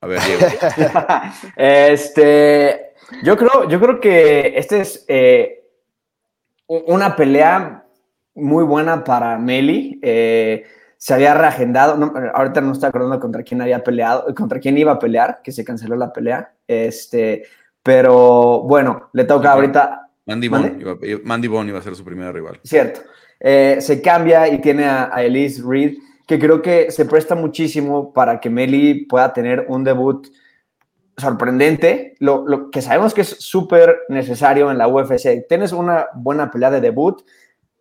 A ver, Diego. [LAUGHS] este, yo creo, yo creo que este es eh, una pelea muy buena para Meli. Eh, se había reagendado, ahorita no estoy acordando contra quién había peleado, contra quién iba a pelear, que se canceló la pelea. Este, pero bueno, le toca ahorita. Mandy Bond, iba, iba, a ser su primera rival. Cierto. Eh, se cambia y tiene a, a Elise Reed, que creo que se presta muchísimo para que Meli pueda tener un debut sorprendente, lo, que sabemos que es súper necesario en la UFC. Tienes una buena pelea de debut,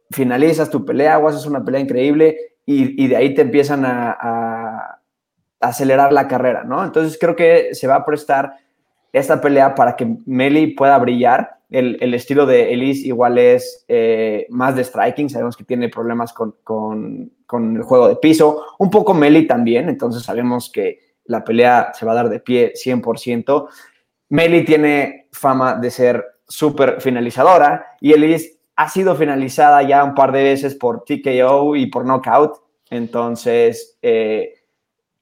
finalizas tu pelea o haces una pelea increíble y, de ahí te empiezan a, acelerar la carrera, ¿no? Entonces creo que se va a prestar esta pelea para que Meli pueda brillar. El, estilo de Elise igual es eh, más de striking, sabemos que tiene problemas con, con el juego de piso, un poco Meli también, entonces sabemos que la pelea se va a dar de pie 100%. Meli tiene fama de ser súper finalizadora y Elise ha sido finalizada ya un par de veces por TKO y por knockout. Entonces, eh,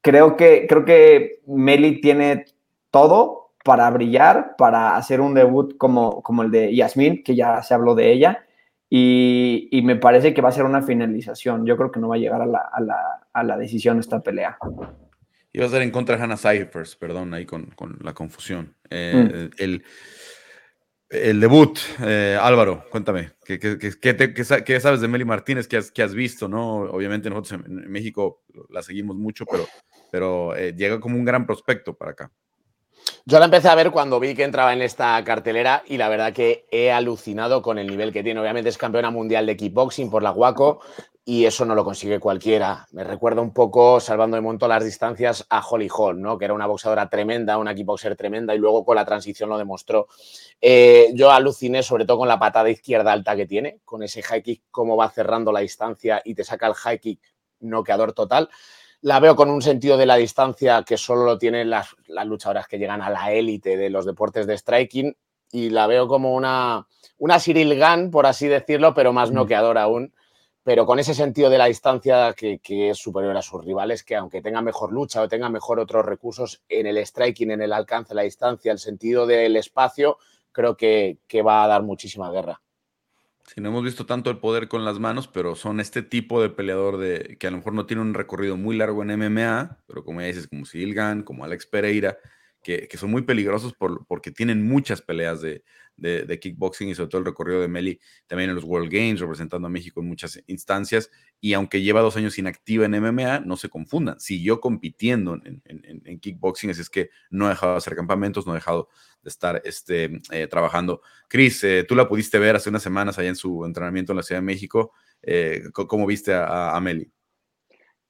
creo, que, creo que Meli tiene todo para brillar, para hacer un debut como, como el de Yasmin, que ya se habló de ella. y, me parece que va a ser una finalización. Yo creo que no va a llegar a la, a la, a la decisión esta pelea. Iba a ser en contra de Hannah Cyphers, perdón, ahí con, con la confusión. Eh, mm. el, el, debut, eh, Álvaro, cuéntame, ¿qué, qué, qué, qué, sabes de Meli Martínez? ¿Qué has, has visto? no Obviamente nosotros en, México la seguimos mucho, pero, pero eh, llega como un gran prospecto para acá. Yo la empecé a ver cuando vi que entraba en esta cartelera y la verdad que he alucinado con el nivel que tiene. Obviamente es campeona mundial de kickboxing por la Guaco y eso no lo consigue cualquiera. Me recuerda un poco, salvando de monto las distancias, a Holly Hall, ¿no? que era una boxeadora tremenda, una kickboxer tremenda y luego con la transición lo demostró. Eh, yo aluciné sobre todo con la patada izquierda alta que tiene, con ese high kick, cómo va cerrando la distancia y te saca el high kick noqueador total la veo con un sentido de la distancia que solo lo tienen las, luchadoras que llegan a la élite de los deportes de striking y la veo como una, una Cyril Gunn, por así decirlo, pero más noqueadora aún, pero con ese sentido de la distancia que, es superior a sus rivales, que aunque tenga mejor lucha o tenga mejor otros recursos en el striking, en el alcance, la distancia, el sentido del espacio, creo que va a dar muchísima guerra. Si no hemos visto tanto el poder con las manos, pero son este tipo de peleador de, que a lo mejor no tiene un recorrido muy largo en MMA, pero como ya dices, como Silgan, como Alex Pereira, que, son muy peligrosos por, porque tienen muchas peleas de, de, kickboxing y sobre todo el recorrido de Meli también en los World Games, representando a México en muchas instancias. Y aunque lleva dos años inactiva en MMA, no se confundan, siguió compitiendo en, kickboxing, así es que no ha dejado de hacer campamentos, no ha dejado de estar este, eh, trabajando. Cris, eh, tú la pudiste ver hace unas semanas allá en su entrenamiento en la Ciudad de México. Eh, ¿Cómo viste a, a Meli?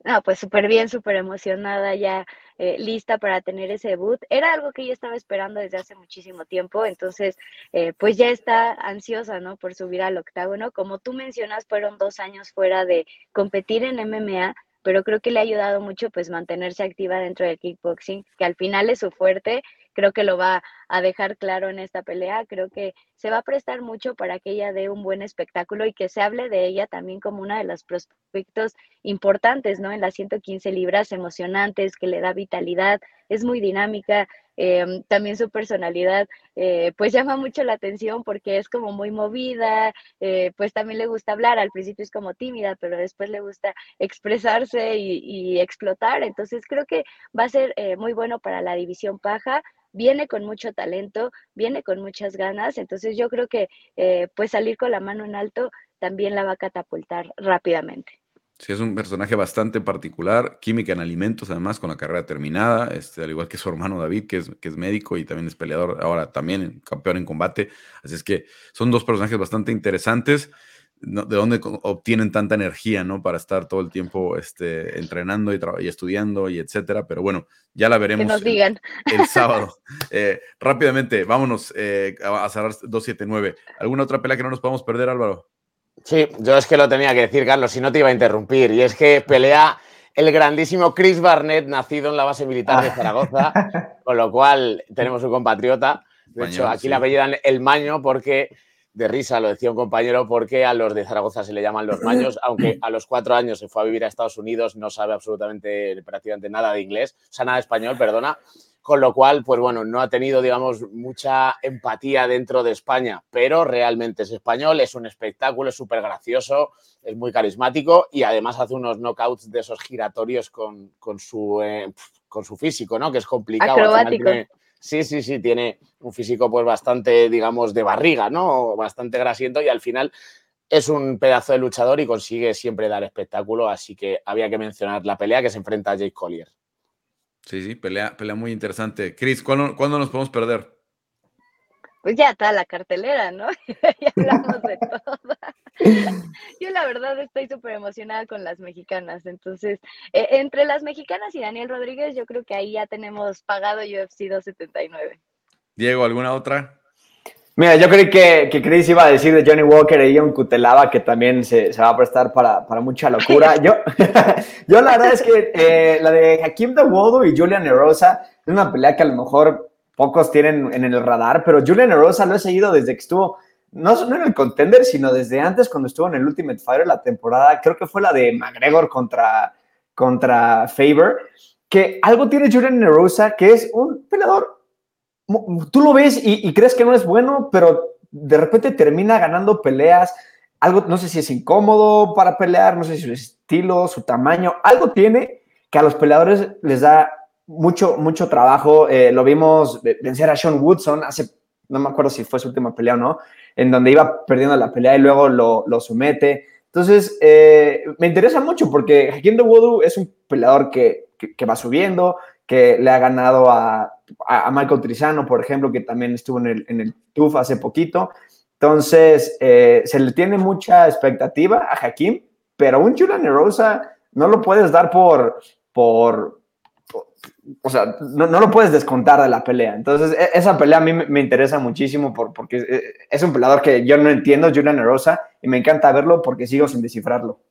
No, pues súper bien, súper emocionada, ya eh, lista para tener ese debut. Era algo que yo estaba esperando desde hace muchísimo tiempo, entonces eh, pues ya está ansiosa, ¿no? Por subir al octágono. Como tú mencionas, fueron dos años fuera de competir en MMA, pero creo que le ha ayudado mucho pues mantenerse activa dentro del kickboxing, que al final es su fuerte creo que lo va a dejar claro en esta pelea. Creo que se va a prestar mucho para que ella dé un buen espectáculo y que se hable de ella también como una de los prospectos importantes, ¿no? En las 115 libras emocionantes, que le da vitalidad, es muy dinámica. Em, también su personalidad, eh, pues llama mucho la atención porque es como muy movida, eh, pues también le gusta hablar, al principio es como tímida, pero después le gusta expresarse y, y explotar, entonces creo que va a ser eh, muy bueno para la división paja, viene con mucho talento, viene con muchas ganas, entonces yo creo que eh, pues salir con la mano en alto también la va a catapultar rápidamente. Sí, es un personaje bastante particular, química en alimentos, además, con la carrera terminada, este, al igual que su hermano David, que es, que es médico y también es peleador, ahora también campeón en combate. Así es que son dos personajes bastante interesantes de dónde obtienen tanta energía, ¿no? Para estar todo el tiempo este, entrenando y, y estudiando y etcétera. Pero bueno, ya la veremos. nos digan. El, [LAUGHS] sábado. Eh, rápidamente, vámonos eh, a cerrar 279. ¿Alguna otra pelea que no nos podamos perder, Álvaro? Sí, yo es que lo tenía que decir, Carlos, si no te iba a interrumpir. Y es que pelea el grandísimo Chris Barnett, nacido en la base militar de Zaragoza, [LAUGHS] con lo cual tenemos un compatriota. De hecho, aquí le apellidan el Maño porque de risa, lo decía un compañero, porque a los de Zaragoza se le llaman los maños, aunque a los cuatro años se fue a vivir a Estados Unidos, no sabe absolutamente, prácticamente nada de inglés, o sea, nada de español, perdona, con lo cual, pues bueno, no ha tenido, digamos, mucha empatía dentro de España, pero realmente es español, es un espectáculo, es súper gracioso, es muy carismático y además hace unos knockouts de esos giratorios con, su, eh, con su físico, ¿no? Que es complicado. Acrobático. Sí, sí, sí, tiene un físico pues bastante, digamos, de barriga, ¿no? Bastante grasiento y al final es un pedazo de luchador y consigue siempre dar espectáculo, así que había que mencionar la pelea que se enfrenta a Jake Collier. Sí, sí, pelea, pelea muy interesante. Chris, ¿cuándo, ¿cuándo nos podemos perder? Pues ya está la cartelera, ¿no? [LAUGHS] ya hablamos de todo. Yo la verdad estoy súper emocionada con las mexicanas, entonces, e, entre las mexicanas y Daniel Rodríguez, yo creo que ahí ya tenemos pagado UFC 279. Diego, ¿alguna otra? Mira, yo creí que, que Chris iba a decir de Johnny Walker y Ion Cutelaba, que también se, va a prestar para, mucha locura. [LAUGHS] Yo, [LAUGHS] yo la verdad es que eh, la de Hakim Dawodo y Julian Erosa es una pelea que a lo mejor pocos tienen en el radar, pero Julian Rosa lo he seguido desde que estuvo, no, no en el contender, sino desde antes cuando estuvo en el Ultimate Fighter la temporada, creo que fue la de McGregor contra, contra Faber, que algo tiene Julian Rosa que es un peleador, tú lo ves y, crees que no es bueno, pero de repente termina ganando peleas, algo, no sé si es incómodo para pelear, no sé si su estilo, su tamaño, algo tiene que a los peleadores les da mucho, mucho trabajo. Eh, lo vimos vencer a Sean Woodson hace, no me acuerdo si fue su última pelea o no, en donde iba perdiendo la pelea y luego lo, lo somete. Entonces, eh, me interesa mucho porque Hakim de Woodoo es un peleador que, que, va subiendo, que le ha ganado a, a, Michael Trizano, por ejemplo, que también estuvo en el, en el TUF hace poquito. Entonces, eh, se le tiene mucha expectativa a Hakim, pero un Julian Rosa no lo puedes dar por, por, o sea, no, no, lo puedes descontar de la pelea. Entonces, e, esa pelea a mí me, interesa muchísimo por, porque eh, es un peleador que yo no entiendo, Julian Rosa, y me encanta verlo porque sigo sin descifrarlo.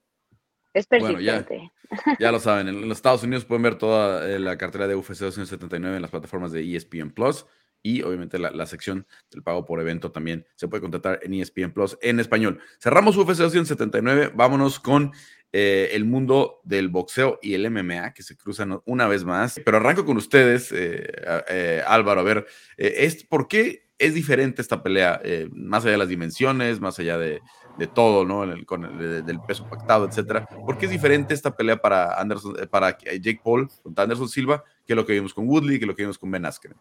Es persistente. Bueno, [LAUGHS] ya, lo saben, en los Estados Unidos pueden ver toda eh, la cartera de UFC 279 en las plataformas de ESPN Plus y obviamente la, sección del pago por evento también se puede contratar en ESPN Plus en español. Cerramos UFC 279, vámonos con eh, el mundo del boxeo y el MMA que se cruzan una vez más. Pero arranco con ustedes, eh, Álvaro, a ver, es, ¿por qué es diferente esta pelea? más allá de las dimensiones, más allá de, de todo, ¿no? con el, del peso pactado, etcétera. ¿Por qué es diferente esta pelea para Anderson, eh, para Jake Paul contra Anderson Silva que lo que vimos con Woodley, que lo que vimos con Ben Askren?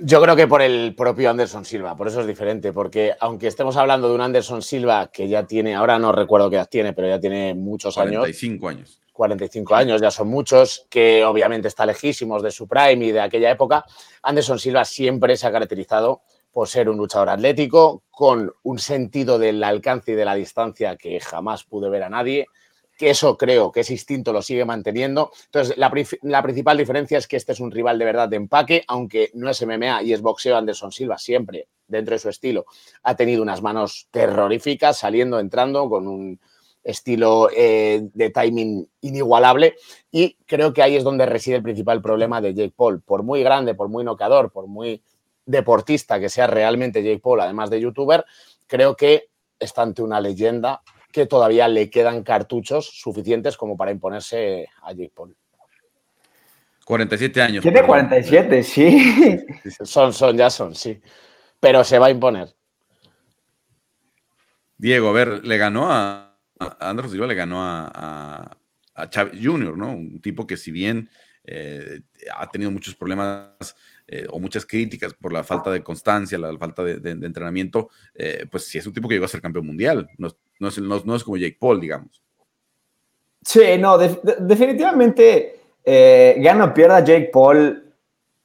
Yo creo que por el propio Anderson Silva, por eso es diferente, porque aunque estemos hablando de un Anderson Silva que ya tiene, ahora no recuerdo qué edad tiene, pero ya tiene muchos años. 45 años. 45 años, ya son muchos, que obviamente está lejísimos de su prime y de aquella época. Anderson Silva siempre se ha caracterizado por ser un luchador atlético, con un sentido del alcance y de la distancia que jamás pude ver a nadie, que eso creo que ese instinto lo sigue manteniendo. Entonces, la, principal diferencia es que este es un rival de verdad de empaque, aunque no es MMA y es boxeo, Anderson Silva siempre, dentro de su estilo, ha tenido unas manos terroríficas, saliendo, entrando, con un estilo eh, de timing inigualable y creo que ahí es donde reside el principal problema de Jake Paul. Por muy grande, por muy noqueador, por muy deportista que sea realmente Jake Paul, además de youtuber, creo que está ante una leyenda que todavía le quedan cartuchos suficientes como para imponerse a Jake Paul. 47 años. Tiene 47, sí. Son, son, ya son, sí. Pero se va a imponer. Diego, a ver, le ganó a, Andrés Silva, le ganó a, a, Chávez Jr., ¿no? Un tipo que si bien eh, ha tenido muchos problemas eh, o muchas críticas por la falta de constancia, la, falta de, entrenamiento, eh, pues si es un tipo que llegó a ser campeón mundial, no, es, no, es, como Jake Paul, digamos. Sí, no, definitivamente eh, gana o pierda Jake Paul,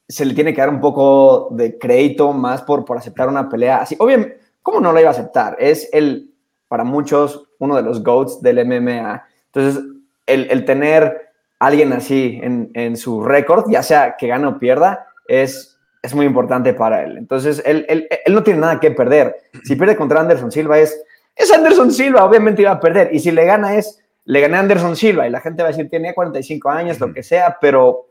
se le tiene que dar un poco de crédito más por, por aceptar una pelea así. Obviamente, ¿cómo no la iba a aceptar? Es el, para muchos, uno de los GOATs del MMA. Entonces, el, el tener alguien así en, en su récord, ya sea que gane o pierda, es, es muy importante para él. Entonces, él, él, él, no tiene nada que perder. Si pierde contra Anderson Silva es, es Anderson Silva, obviamente iba a perder. Y si le gana es, le gané a Anderson Silva y la gente va a decir, tiene 45 años, lo que sea, pero,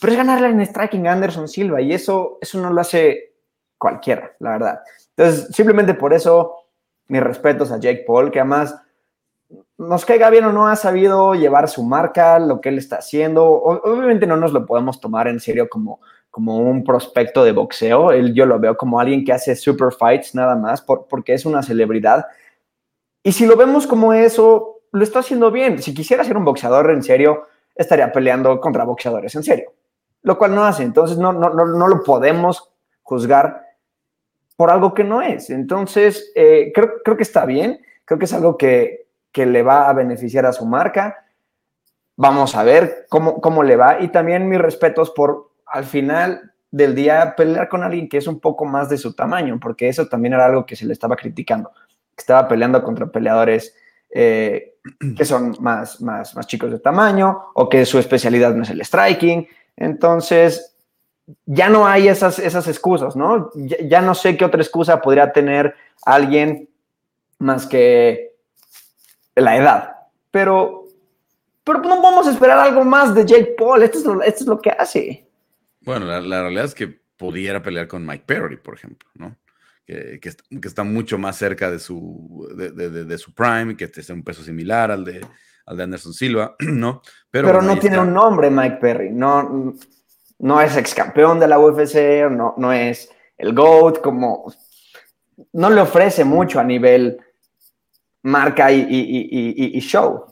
pero es ganarle en striking a Anderson Silva y eso, eso no lo hace cualquiera, la verdad. Entonces, simplemente por eso, mis respetos a Jake Paul, que además nos caiga bien o no, ha sabido llevar su marca, lo que él está haciendo. Obviamente no nos lo podemos tomar en serio como, como un prospecto de boxeo. Él, yo lo veo como alguien que hace super fights nada más porque es una celebridad. Y si lo vemos como eso, lo está haciendo bien. Si quisiera ser un boxeador en serio, estaría peleando contra boxeadores en serio, lo cual no hace. Entonces no, no, no, no lo podemos juzgar por algo que no es. Entonces, eh, creo, creo que está bien. Creo que es algo que, que le va a beneficiar a su marca. Vamos a ver cómo, cómo le va. Y también mis respetos por al final del día pelear con alguien que es un poco más de su tamaño, porque eso también era algo que se le estaba criticando. Estaba peleando contra peleadores eh, que son más, más, más chicos de tamaño o que su especialidad no es el striking. Entonces, ya no hay esas, esas excusas, ¿no? Ya, no sé qué otra excusa podría tener alguien más que la edad. Pero, pero no vamos a esperar algo más de Jake Paul. Esto es esto es lo que hace. Bueno, la, realidad es que pudiera pelear con Mike Perry, por ejemplo, ¿no? Que, que, está mucho más cerca de su, de, de, su prime, que esté un peso similar al de, al de Anderson Silva, [CLEARS THROAT] ¿no? Pero, pero no tiene un nombre Mike Perry, no, no es ex campeón de la UFC, no, no es el GOAT, como no le ofrece mucho a nivel marca y, show.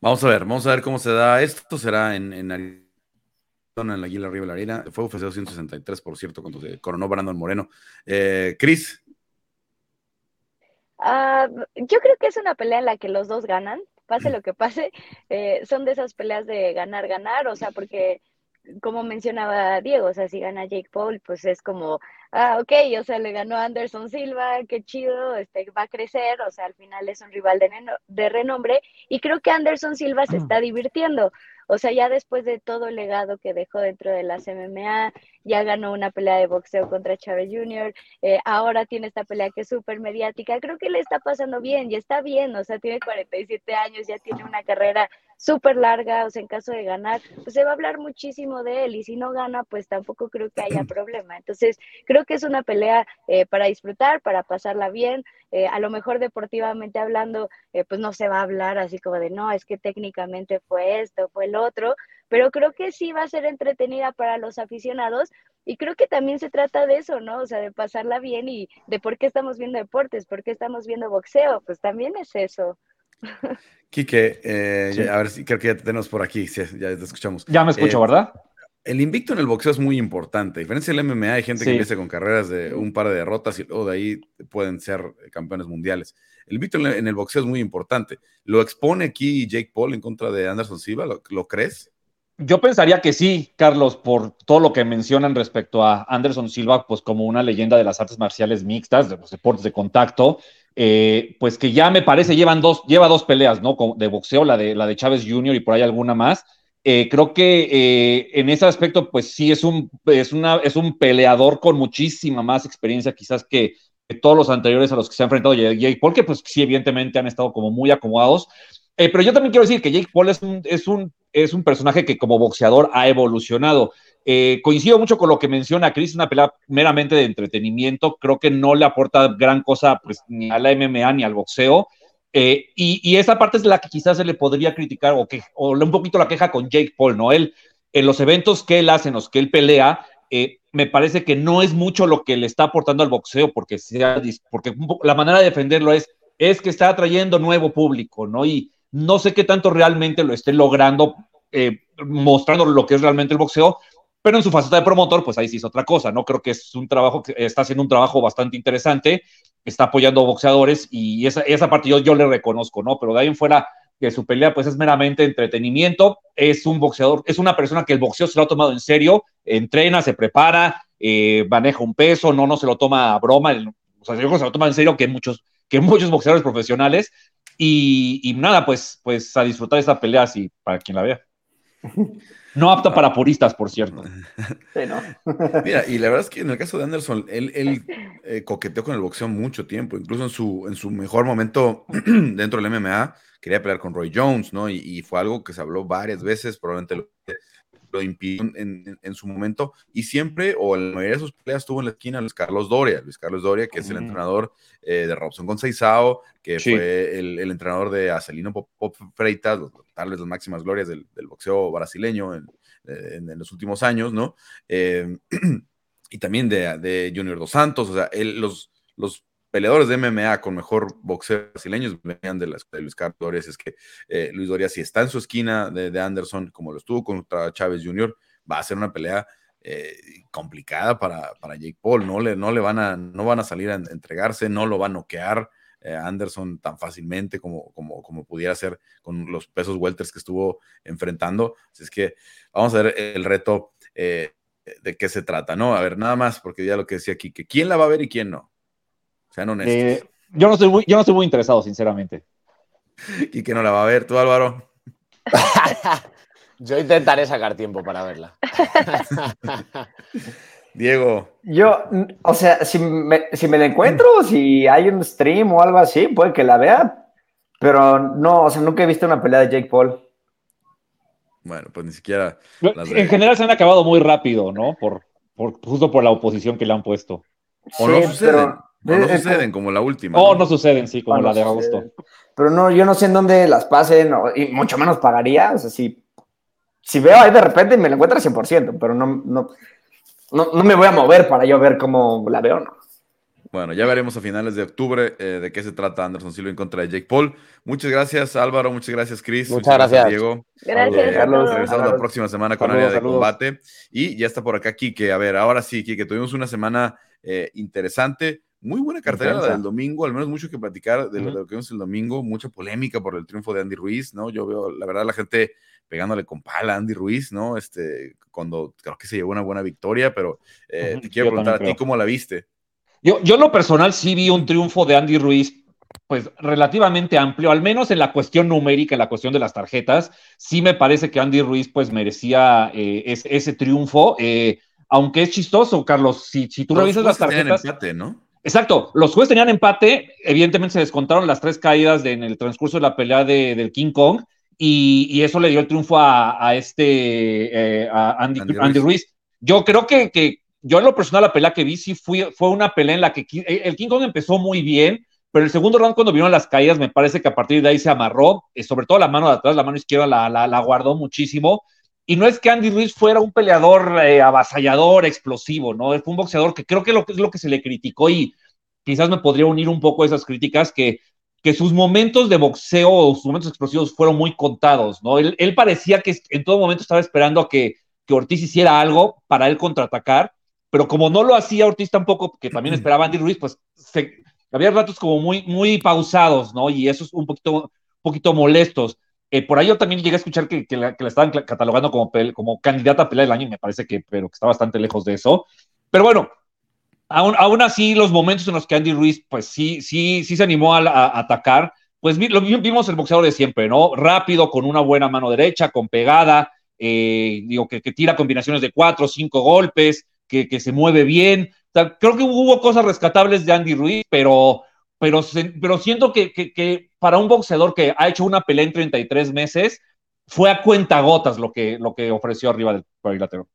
Vamos a ver, vamos a ver cómo se da esto. Será en, en en la Aguila River Arena. Fue UFC 263, por cierto, cuando se coronó Brandon Moreno. Eh, Cris. Ah, yo creo que es una pelea en la que los dos ganan, pase lo que pase. Eh, son de esas peleas de ganar, ganar, o sea, porque como mencionaba Diego, o sea, si gana Jake Paul, pues es como, ah, ok, o sea, le ganó Anderson Silva, qué chido, este, va a crecer, o sea, al final es un rival de, de renombre, y creo que Anderson Silva se está divirtiendo, o sea, ya después de todo el legado que dejó dentro de las MMA, ya ganó una pelea de boxeo contra Chávez Jr., eh, ahora tiene esta pelea que es súper mediática, creo que le está pasando bien, y está bien, o sea, tiene 47 años, ya tiene una carrera súper larga, o sea, en caso de ganar, pues se va a hablar muchísimo de él, y si no gana, pues tampoco creo que haya [CLEARS THROAT] problema. Entonces, creo que es una pelea eh, para disfrutar, para pasarla bien, eh, a lo mejor deportivamente hablando, pues no se va a hablar así como de, no, es que técnicamente fue esto, fue el otro, pero creo que sí va a ser entretenida para los aficionados y creo que también se trata de eso, ¿no? O sea, de pasarla bien y de por qué estamos viendo deportes, por qué estamos viendo boxeo, pues también es eso. Quique, eh, a ver si creo que ya te tenemos por aquí, ya te escuchamos. Ya me escucho, Eh, ¿verdad? El invicto en el boxeo es muy importante. A diferencia del MMA, hay gente que empieza con carreras de un par de derrotas y luego de ahí pueden ser campeones mundiales. El invicto en el- en el boxeo es muy importante. ¿Lo expone aquí Jake Paul en contra de Anderson Silva? ¿Lo, lo crees? Yo pensaría que sí, Carlos, por todo lo que mencionan respecto a Anderson Silva, pues como una leyenda de las artes marciales mixtas, de los deportes de contacto, eh, pues que ya me parece llevan dos, lleva dos peleas, ¿no? De boxeo, la de, la de Chávez Jr. y por ahí alguna más. Eh, creo que eh, en ese aspecto, pues sí es un, es, una, es un peleador con muchísima más experiencia quizás que, todos los anteriores a los que se ha enfrentado Jake Paul, pues sí, evidentemente han estado como muy acomodados. Eh, pero yo también quiero decir que Jake Paul es un, es un, es un personaje que como boxeador ha evolucionado. Eh, coincido mucho con lo que menciona Chris, una pelea meramente de entretenimiento. Creo que no le aporta gran cosa pues, ni a la MMA ni al boxeo. Eh, y, y, esa parte es la que quizás se le podría criticar o, que, o un poquito la queja con Jake Paul, ¿no? Él, en los eventos que él hace, en los que él pelea, eh, me parece que no es mucho lo que le está aportando al boxeo, porque, sea, porque la manera de defenderlo es, es que está atrayendo nuevo público, ¿no? Y no sé qué tanto realmente lo esté logrando, eh, mostrando lo que es realmente el boxeo, pero en su faceta de promotor, pues ahí sí es otra cosa, ¿no? Creo que es un trabajo, está haciendo un trabajo bastante interesante, está apoyando boxeadores y esa, esa parte yo, le reconozco, ¿no? Pero de ahí en fuera, que su pelea pues es meramente entretenimiento, es un boxeador, es una persona que el boxeo se lo ha tomado en serio, entrena, se prepara, eh, maneja un peso, no, no se lo toma a broma, o sea, yo creo que se lo toma en serio que muchos, que muchos boxeadores profesionales y, y nada, pues, pues a disfrutar esta pelea así, para quien la vea. [LAUGHS] No apta para puristas, por cierto. Sí, ¿no? [LAUGHS] Mira, y la verdad es que en el caso de Anderson, él, él eh, coqueteó con el boxeo mucho tiempo, incluso en su, en su mejor momento [CLEARS THROAT] dentro del MMA, quería pelear con Roy Jones, ¿no? Y, y fue algo que se habló varias veces, probablemente lo, impidió en, en, en, su momento, y siempre, o en la mayoría de sus peleas, estuvo en la esquina Luis Carlos Doria, Luis Carlos Doria, que es el entrenador eh, de Robson Conceizao, que sí. fue el, el, entrenador de Acelino Pop, Pop Freitas, tal vez las máximas glorias del, del boxeo brasileño en, en, en, los últimos años, ¿no? Eh, [CLEARS THROAT] y también de, de, Junior Dos Santos, o sea, él, los, los peleadores de MMA con mejor boxeo brasileños venían de, de Luis Carlos es que eh, Luis Doria, si está en su esquina de, de, Anderson, como lo estuvo contra Chávez Jr., va a ser una pelea eh, complicada para, para Jake Paul, no le, no le van a, no van a salir a entregarse, no lo va a noquear, eh, Anderson tan fácilmente como, como, como pudiera ser con los pesos welters que estuvo enfrentando. Así es que vamos a ver el reto eh, de qué se trata, ¿no? A ver, nada más, porque ya lo que decía aquí, que quién la va a ver y quién no. Sean honestos. Eh, yo, no estoy muy, yo no estoy muy interesado, sinceramente. ¿Y quién no la va a ver? ¿Tú, Álvaro? [LAUGHS] yo intentaré sacar tiempo para verla. [LAUGHS] Diego. Yo, o sea, si me, si me la encuentro, si hay un stream o algo así, puede que la vea, pero no, o sea, nunca he visto una pelea de Jake Paul. Bueno, pues ni siquiera. En general se han acabado muy rápido, ¿no? Por, por, justo por la oposición que le han puesto. O no suceden. Pero, no suceden como la última. O ¿no? no suceden, sí, como no la de agosto. Pero no, yo no sé en dónde las pasen, o, y mucho menos pagaría. O sea, si, si veo ahí de repente me la encuentro al 100%, pero no, no, no, no, me voy a mover para yo ver cómo la veo, ¿no? Bueno, ya veremos a finales de octubre eh, de qué se trata Anderson Silva en contra de Jake Paul. Muchas gracias, Álvaro. Muchas gracias, Chris. Muchas, gracias. Diego. Gracias. Carlos. Regresamos la próxima semana con Saludos, área de saludos. combate. Y ya está por acá Kike. A ver, ahora sí, Kike, tuvimos una semana eh, interesante. Muy buena cartera la del domingo, al menos mucho que platicar de, lo, de lo que vimos el domingo. Mucha polémica por el triunfo de Andy Ruiz, ¿no? Yo veo, la verdad, la gente pegándole con pala a Andy Ruiz, ¿no? Este, cuando creo que se llevó una buena victoria, pero eh, te quiero yo preguntar a ti cómo la viste. Yo, yo en lo personal sí vi un triunfo de Andy Ruiz, pues relativamente amplio, al menos en la cuestión numérica, en la cuestión de las tarjetas. Sí me parece que Andy Ruiz pues merecía eh, ese, ese triunfo, eh, aunque es chistoso, Carlos, si, si tú revisas las tarjetas... empate, ¿no? Exacto, los jueces tenían empate, evidentemente se descontaron las tres caídas de- en el transcurso de la pelea de- del King Kong y, y eso le dio el triunfo a, a este, eh, a Andy, Andy Andy Ruiz. Ruiz. Yo creo que, que yo en lo personal la pelea que vi sí fui- fue una pelea en la que Ki- el King Kong empezó muy bien, pero el segundo round cuando vieron las caídas me parece que a partir de ahí se amarró, eh, sobre todo la mano de atrás, la mano izquierda la, la, la guardó muchísimo. Y no es que Andy Ruiz fuera un peleador eh, avasallador, explosivo, ¿no? Fue un boxeador que creo que lo, es lo que se le criticó y quizás me podría unir un poco a esas críticas que, que sus momentos de boxeo o sus momentos explosivos fueron muy contados, ¿no? Él, él parecía que en todo momento estaba esperando a que, que Ortiz hiciera algo para él contraatacar, pero como no lo hacía Ortiz tampoco, que también [CLEARS THROAT] esperaba Andy Ruiz, pues se, había ratos como muy, muy pausados, ¿no? Y eso es un poquito, un poquito molestos. Eh, por ahí yo también llegué a escuchar que, que, la, que la, estaban catalogando como, como candidata a pelea del año, y me parece que, pero que está bastante lejos de eso. Pero bueno, aún, aún así, los momentos en los que Andy Ruiz, pues sí, sí, sí se animó a, a atacar, pues lo vimos el boxeador de siempre, ¿no? Rápido, con una buena mano derecha, con pegada, eh, digo, que, que, tira combinaciones de cuatro cinco golpes, que, que se mueve bien. O sea, creo que hubo cosas rescatables de Andy Ruiz, pero, pero, pero siento que, que, que, para un boxeador que ha hecho una pelea en 33 meses, fue a cuentagotas lo que, lo que ofreció arriba del cuadrilátero.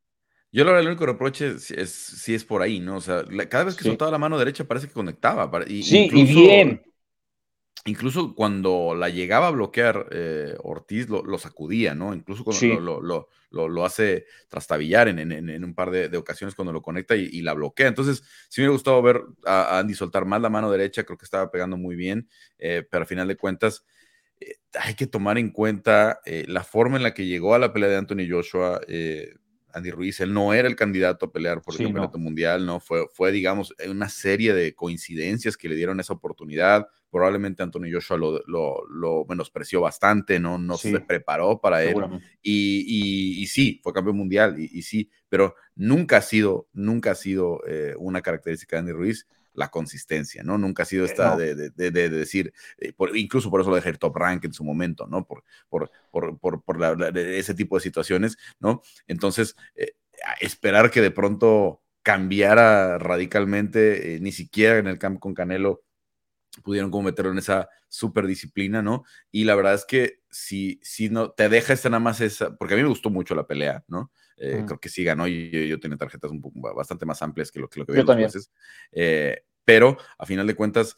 Yo la verdad, el único reproche es, es, sí es por ahí, ¿no? O sea, la, cada vez que sí. soltaba la mano derecha parece que conectaba. Y, sí, incluso, y bien. Incluso cuando la llegaba a bloquear eh, Ortiz, lo, lo, sacudía, ¿no? Incluso cuando sí. lo, lo, lo, hace trastabillar en, en, en un par de, de, ocasiones cuando lo conecta y, y, la bloquea. Entonces, sí me ha gustado ver a, a, Andy soltar más la mano derecha, creo que estaba pegando muy bien, eh, pero al final de cuentas, eh, hay que tomar en cuenta eh, la forma en la que llegó a la pelea de Anthony Joshua. Andy Ruiz, él no era el candidato a pelear por el sí, campeonato no. mundial, ¿no? Fue, fue, digamos, una serie de coincidencias que le dieron esa oportunidad. Probablemente Anthony Joshua lo, lo, lo menospreció bastante, ¿no? No sí, se preparó para él. Y, y, y, sí, fue campeón mundial, y, y, sí, pero nunca ha sido, nunca ha sido eh, una característica de Andy Ruiz la consistencia, ¿no? Nunca ha sido esta no. de, de, de, de, decir, eh, por, incluso por eso lo dejé top rank en su momento, ¿no? Por, por, por, por, por la, la, ese tipo de situaciones, ¿no? Entonces, eh, esperar que de pronto cambiara radicalmente, eh, ni siquiera en el camp con Canelo pudieron como meterlo en esa super disciplina, ¿no? Y la verdad es que si, si no, te deja esta nada más esa, porque a mí me gustó mucho la pelea, ¿no? Eh. Creo que sí ganó y yo, yo tenía tarjetas un poco, bastante más amplias que lo que, lo que vi los jueces. Eh, pero a final de cuentas,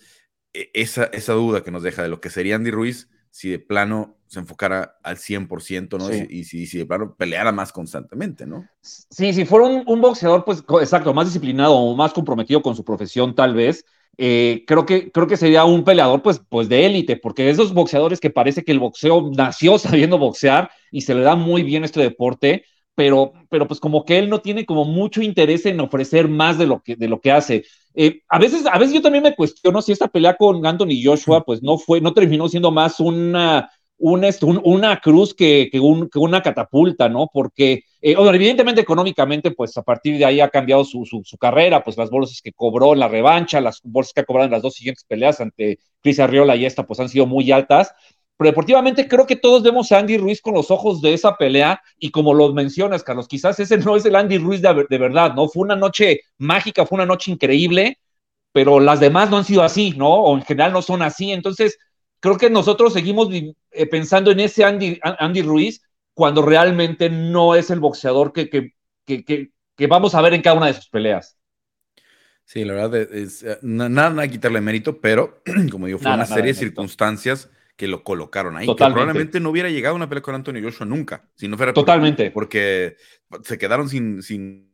esa, esa duda que nos deja de lo que sería Andy Ruiz, si de plano se enfocara al 100%, ¿no? Sí. Y, si, si, de plano peleara más constantemente, ¿no? Sí, si fuera un, un, boxeador, pues exacto, más disciplinado o más comprometido con su profesión, tal vez. Eh, creo, que, creo que sería un peleador pues, pues de élite, porque esos boxeadores que parece que el boxeo nació [LAUGHS] sabiendo boxear y se le da muy bien este deporte, pero, pero pues como que él no tiene como mucho interés en ofrecer más de lo que, de lo que hace. Eh, a, veces, a veces yo también me cuestiono si esta pelea con Anthony Joshua pues no fue, no terminó siendo más una, una, un, una cruz que, que, un, que, una catapulta, ¿no? Porque, eh, evidentemente económicamente, pues a partir de ahí ha cambiado su, su, su, carrera, pues las bolsas que cobró en la revancha, las bolsas que ha cobrado en las dos siguientes peleas ante Chris Arriola y esta, pues han sido muy altas. Pero deportivamente creo que todos vemos a Andy Ruiz con los ojos de esa pelea y como lo mencionas, Carlos, quizás ese no es el Andy Ruiz de, de verdad, ¿no? Fue una noche mágica, fue una noche increíble, pero las demás no han sido así, ¿no? O en general no son así. Entonces, creo que nosotros seguimos eh, pensando en ese Andy, Andy, Ruiz cuando realmente no es el boxeador que, que, que, que, vamos a ver en cada una de sus peleas. Sí, la verdad es, es nada, nada a quitarle mérito, pero [CLEARS THROAT] como digo, fue nada, una serie de circunstancias que lo colocaron ahí. Totalmente. Que probablemente no hubiera llegado a una pelea con Anthony Joshua nunca, si no fuera Totalmente. Porque, porque se quedaron sin, sin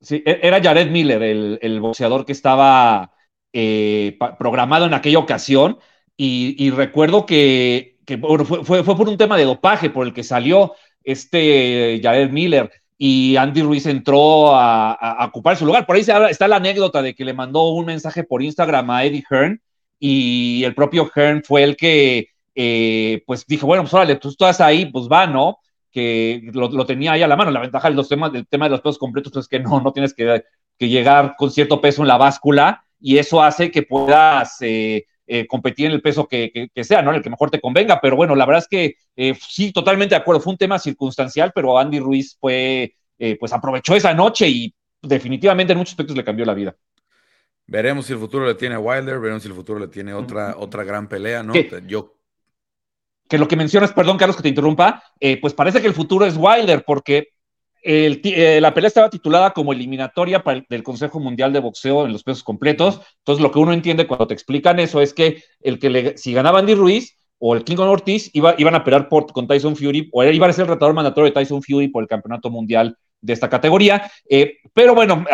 Sí, era Jared Miller, el, el boxeador que estaba eh, programado en aquella ocasión. Y, recuerdo que, fue, fue, por un tema de dopaje por el que salió este Jared Miller y Andy Ruiz entró a, ocupar su lugar. Por ahí está la anécdota de que le mandó un mensaje por Instagram a Eddie Hearn y el propio Hearn fue el que eh, pues dijo, bueno, pues órale, tú estás ahí, pues va, ¿no? Que lo, tenía ahí a la mano. La ventaja del tema de los pesos completos es que no, no tienes que, llegar con cierto peso en la báscula y eso hace que puedas eh, eh, competir en el peso que, sea, ¿no? En el que mejor te convenga. Pero bueno, la verdad es que sí, totalmente de acuerdo. Fue un tema circunstancial, pero Andy Ruiz fue, pues aprovechó esa noche y definitivamente en muchos aspectos le cambió la vida. Veremos si el futuro le tiene a Wilder, veremos si el futuro le tiene otra, otra gran pelea, ¿no? Yo que lo que mencionas, perdón Carlos que te interrumpa, eh, pues parece que el futuro es Wilder porque eh, la pelea estaba titulada como eliminatoria del Consejo Mundial de Boxeo en los pesos completos. Entonces, lo que uno entiende cuando te explican eso es que el que le, si ganaba Andy Ruiz o el King Ortiz iba, iban a pelear por, con Tyson Fury o iba a ser el retador mandatorio de Tyson Fury por el campeonato mundial de esta categoría. Eh, pero bueno,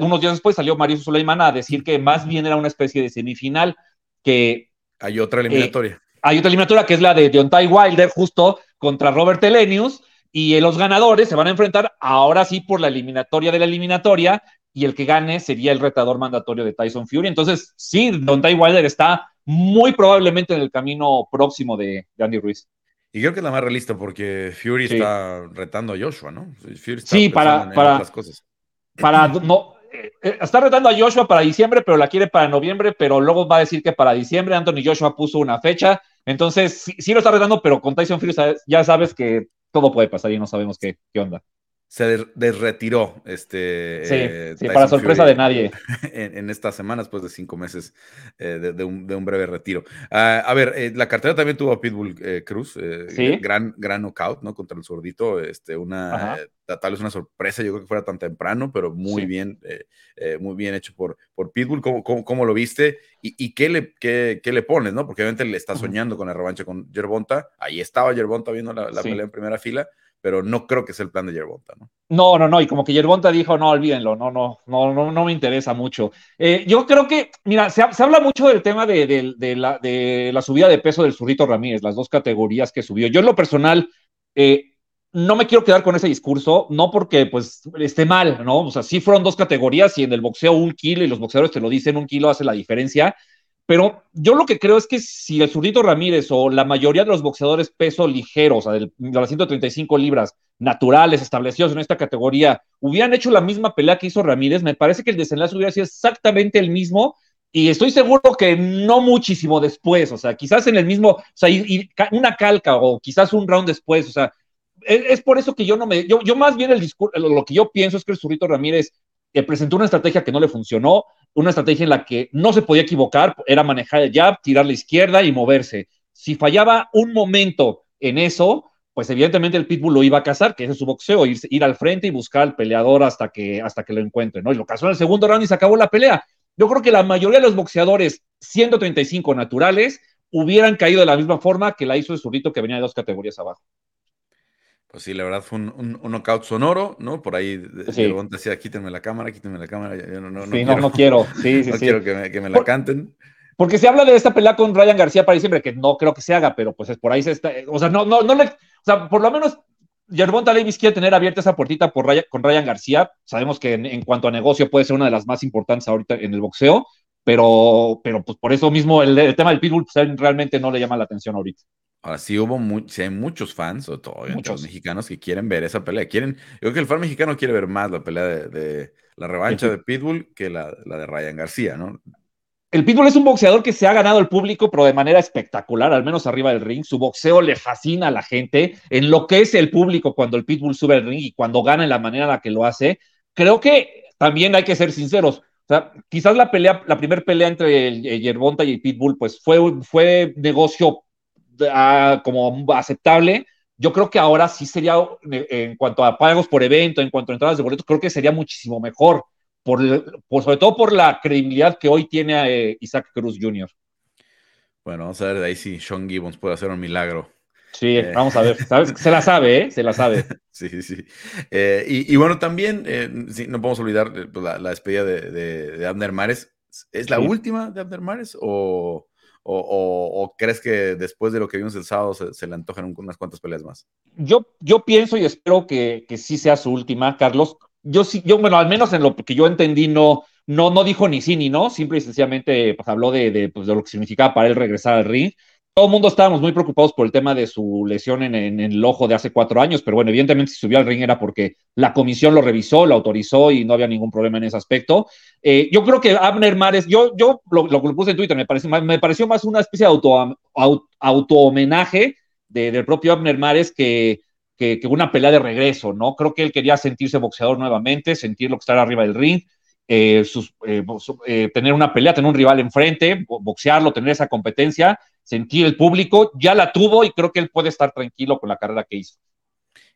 unos días después salió Mario Suleiman a decir que más bien era una especie de semifinal que... Hay otra eliminatoria hay otra eliminatoria que es la de Deontay Wilder, justo contra Robert Elenius, y los ganadores se van a enfrentar ahora sí por la eliminatoria de la eliminatoria, y el que gane sería el retador mandatorio de Tyson Fury. Entonces, sí, Deontay Wilder está muy probablemente en el camino próximo de, Andy Ruiz. Y creo que es la más realista porque Fury está retando a Joshua, ¿no? Fury sí, para, para, las cosas. para [CLEARS THROAT] no, eh, eh, está retando a Joshua para diciembre, pero la quiere para noviembre, pero luego va a decir que para diciembre Anthony Joshua puso una fecha. Entonces, sí, lo está retando, pero con Tyson Fury ya sabes que todo puede pasar y no sabemos qué, qué onda se desretiró este sí, eh, para sorpresa de nadie [LAUGHS] en, estas semanas pues de cinco meses de, un, breve retiro ah, a ver la cartera también tuvo a Pitbull Cruz gran gran knockout no contra el zurdito este una tal vez una sorpresa, yo creo que fuera tan temprano, pero muy bien, eh, eh, muy bien hecho por, por Pitbull. ¿Cómo, cómo, lo viste? ¿Y, qué, le, qué, qué, le pones? ¿no? Porque obviamente le está soñando con la revancha con Yerbonta. Ahí estaba Yerbonta viendo la, pelea en primera fila, pero no creo que sea el plan de Yerbonta, ¿no? No, no, no, y como que Yerbonta dijo, no, olvídenlo, no, no, no, no, no me interesa mucho. Eh, yo creo que, mira, se, se, habla mucho del tema de, de, la, de la subida de peso del Zurrito Ramírez, las dos categorías que subió. Yo en lo personal, eh, no me quiero quedar con ese discurso, no porque pues esté mal, ¿no? O sea, sí fueron dos categorías y en el boxeo un kilo y los boxeadores te lo dicen, un kilo hace la diferencia, pero yo lo que creo es que si el Zurdito Ramírez o la mayoría de los boxeadores peso ligero, o sea, de las 135 libras naturales establecidos en esta categoría, hubieran hecho la misma pelea que hizo Ramírez, me parece que el desenlace hubiera sido exactamente el mismo y estoy seguro que no muchísimo después, o sea, quizás en el mismo, o sea, una calca o quizás un round después, o sea, es, por eso que yo no me. Yo, yo más bien el discurso, lo que yo pienso es que el Zurrito Ramírez eh, presentó una estrategia que no le funcionó, una estrategia en la que no se podía equivocar, era manejar el jab, tirar la izquierda y moverse. Si fallaba un momento en eso, pues evidentemente el Pitbull lo iba a cazar, que ese es su boxeo, ir, ir al frente y buscar al peleador hasta que, hasta que lo encuentre, ¿no? Y lo cazó en el segundo round y se acabó la pelea. Yo creo que la mayoría de los boxeadores 135 naturales hubieran caído de la misma forma que la hizo el zurrito que venía de dos categorías abajo. Pues sí, la verdad fue un, un, knockout sonoro, ¿no? Por ahí sí. decía, quítenme la cámara, quítenme la cámara. Yo no, no, sí, quiero, no, quiero. Sí, [LAUGHS] sí, no quiero que me, que me la canten. Porque se habla de esta pelea con Ryan García para diciembre, que no creo que se haga, pero pues es por ahí se está. O sea, no, no, no le. O sea, por lo menos Yerbonta Davis quiere tener abierta esa puertita por con Ryan García. Sabemos que en, cuanto a negocio puede ser una de las más importantes ahorita en el boxeo, pero, pero pues por eso mismo el, tema del Pitbull pues, realmente no le llama la atención ahorita. Ahora sí hubo hay muchos fans, o todo, muchos mexicanos que quieren ver esa pelea. Quieren, yo creo que el fan mexicano quiere ver más la pelea de, la revancha de Pitbull que la, de Ryan García, ¿no? El Pitbull es un boxeador que se ha ganado el público, pero de manera espectacular, al menos arriba del ring. Su boxeo le fascina a la gente, en lo que es el público cuando el Pitbull sube al ring y cuando gana en la manera en la que lo hace. Creo que también hay que ser sinceros. O sea, quizás la pelea, la primera pelea entre el, Yerbonta y el Pitbull, pues fue, fue negocio como aceptable. Yo creo que ahora sí sería, en cuanto a pagos por evento, en cuanto a entradas de boletos, creo que sería muchísimo mejor, por, sobre todo por la credibilidad que hoy tiene eh, Isaac Cruz Jr. Bueno, vamos a ver de ahí si Sean Gibbons puede hacer un milagro. Sí, eh. vamos a ver. Se la sabe, ¿eh? Se la sabe. [LAUGHS] sí, sí. Eh, y, bueno, también, no podemos olvidar pues, la, despedida de, de, Abner Mares. ¿Es la última de Abner Mares o, o, crees que después de lo que vimos el sábado se, le antojan unas cuantas peleas más? Yo, yo pienso y espero que, que sí sea su última, Carlos. Yo sí, yo, bueno, al menos en lo que yo entendí, no, no, no dijo ni sí ni no, simple y sencillamente pues, habló de, de, pues, de lo que significaba para él regresar al ring todo el mundo estábamos muy preocupados por el tema de su lesión en, el ojo de hace cuatro años, pero bueno, evidentemente si subió al ring era porque la comisión lo revisó, lo autorizó y no había ningún problema en ese aspecto. Eh, yo creo que Abner Mares, yo, yo lo, lo, puse en Twitter, me pareció, me más una especie de auto, auto, homenaje del propio Abner Mares que, que, una pelea de regreso, ¿no? Creo que él quería sentirse boxeador nuevamente, sentir lo que estar arriba del ring. Eh, eh, tener una pelea, tener un rival enfrente, boxearlo, tener esa competencia sentir el público, ya la tuvo y creo que él puede estar tranquilo con la carrera que hizo.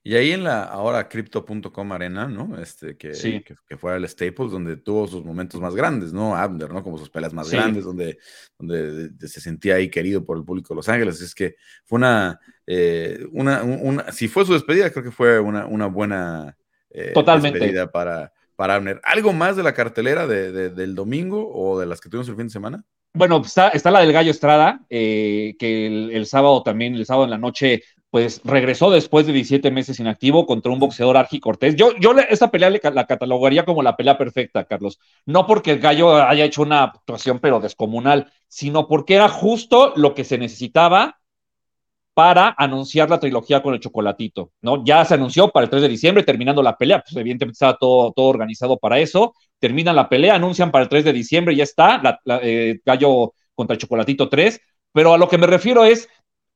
Y ahí en la ahora crypto.com arena, ¿no? Este, que, que, fue el Staples, donde tuvo sus momentos más grandes, ¿no? Abner, ¿no? Como sus peleas más grandes, donde, donde se sentía ahí querido por el público de Los Ángeles. Es que fue una, eh, una, una, si fue su despedida, creo que fue una, una buena eh, Totalmente. despedida para, para Abner. ¿Algo más de la cartelera de, del domingo o de las que tuvimos el fin de semana? Bueno, está, está la del Gallo Estrada, eh, que el, sábado también, el sábado en la noche, pues regresó después de 17 meses inactivo contra un boxeador Argi Cortés. Yo, yo esta pelea la catalogaría como la pelea perfecta, Carlos. No porque el Gallo haya hecho una actuación pero descomunal, sino porque era justo lo que se necesitaba para anunciar la trilogía con el chocolatito, ¿no? Ya se anunció para el 3 de diciembre, terminando la pelea, pues evidentemente estaba todo, todo organizado para eso, terminan la pelea, anuncian para el 3 de diciembre, ya está, la, eh, Gallo contra el chocolatito 3, pero a lo que me refiero es,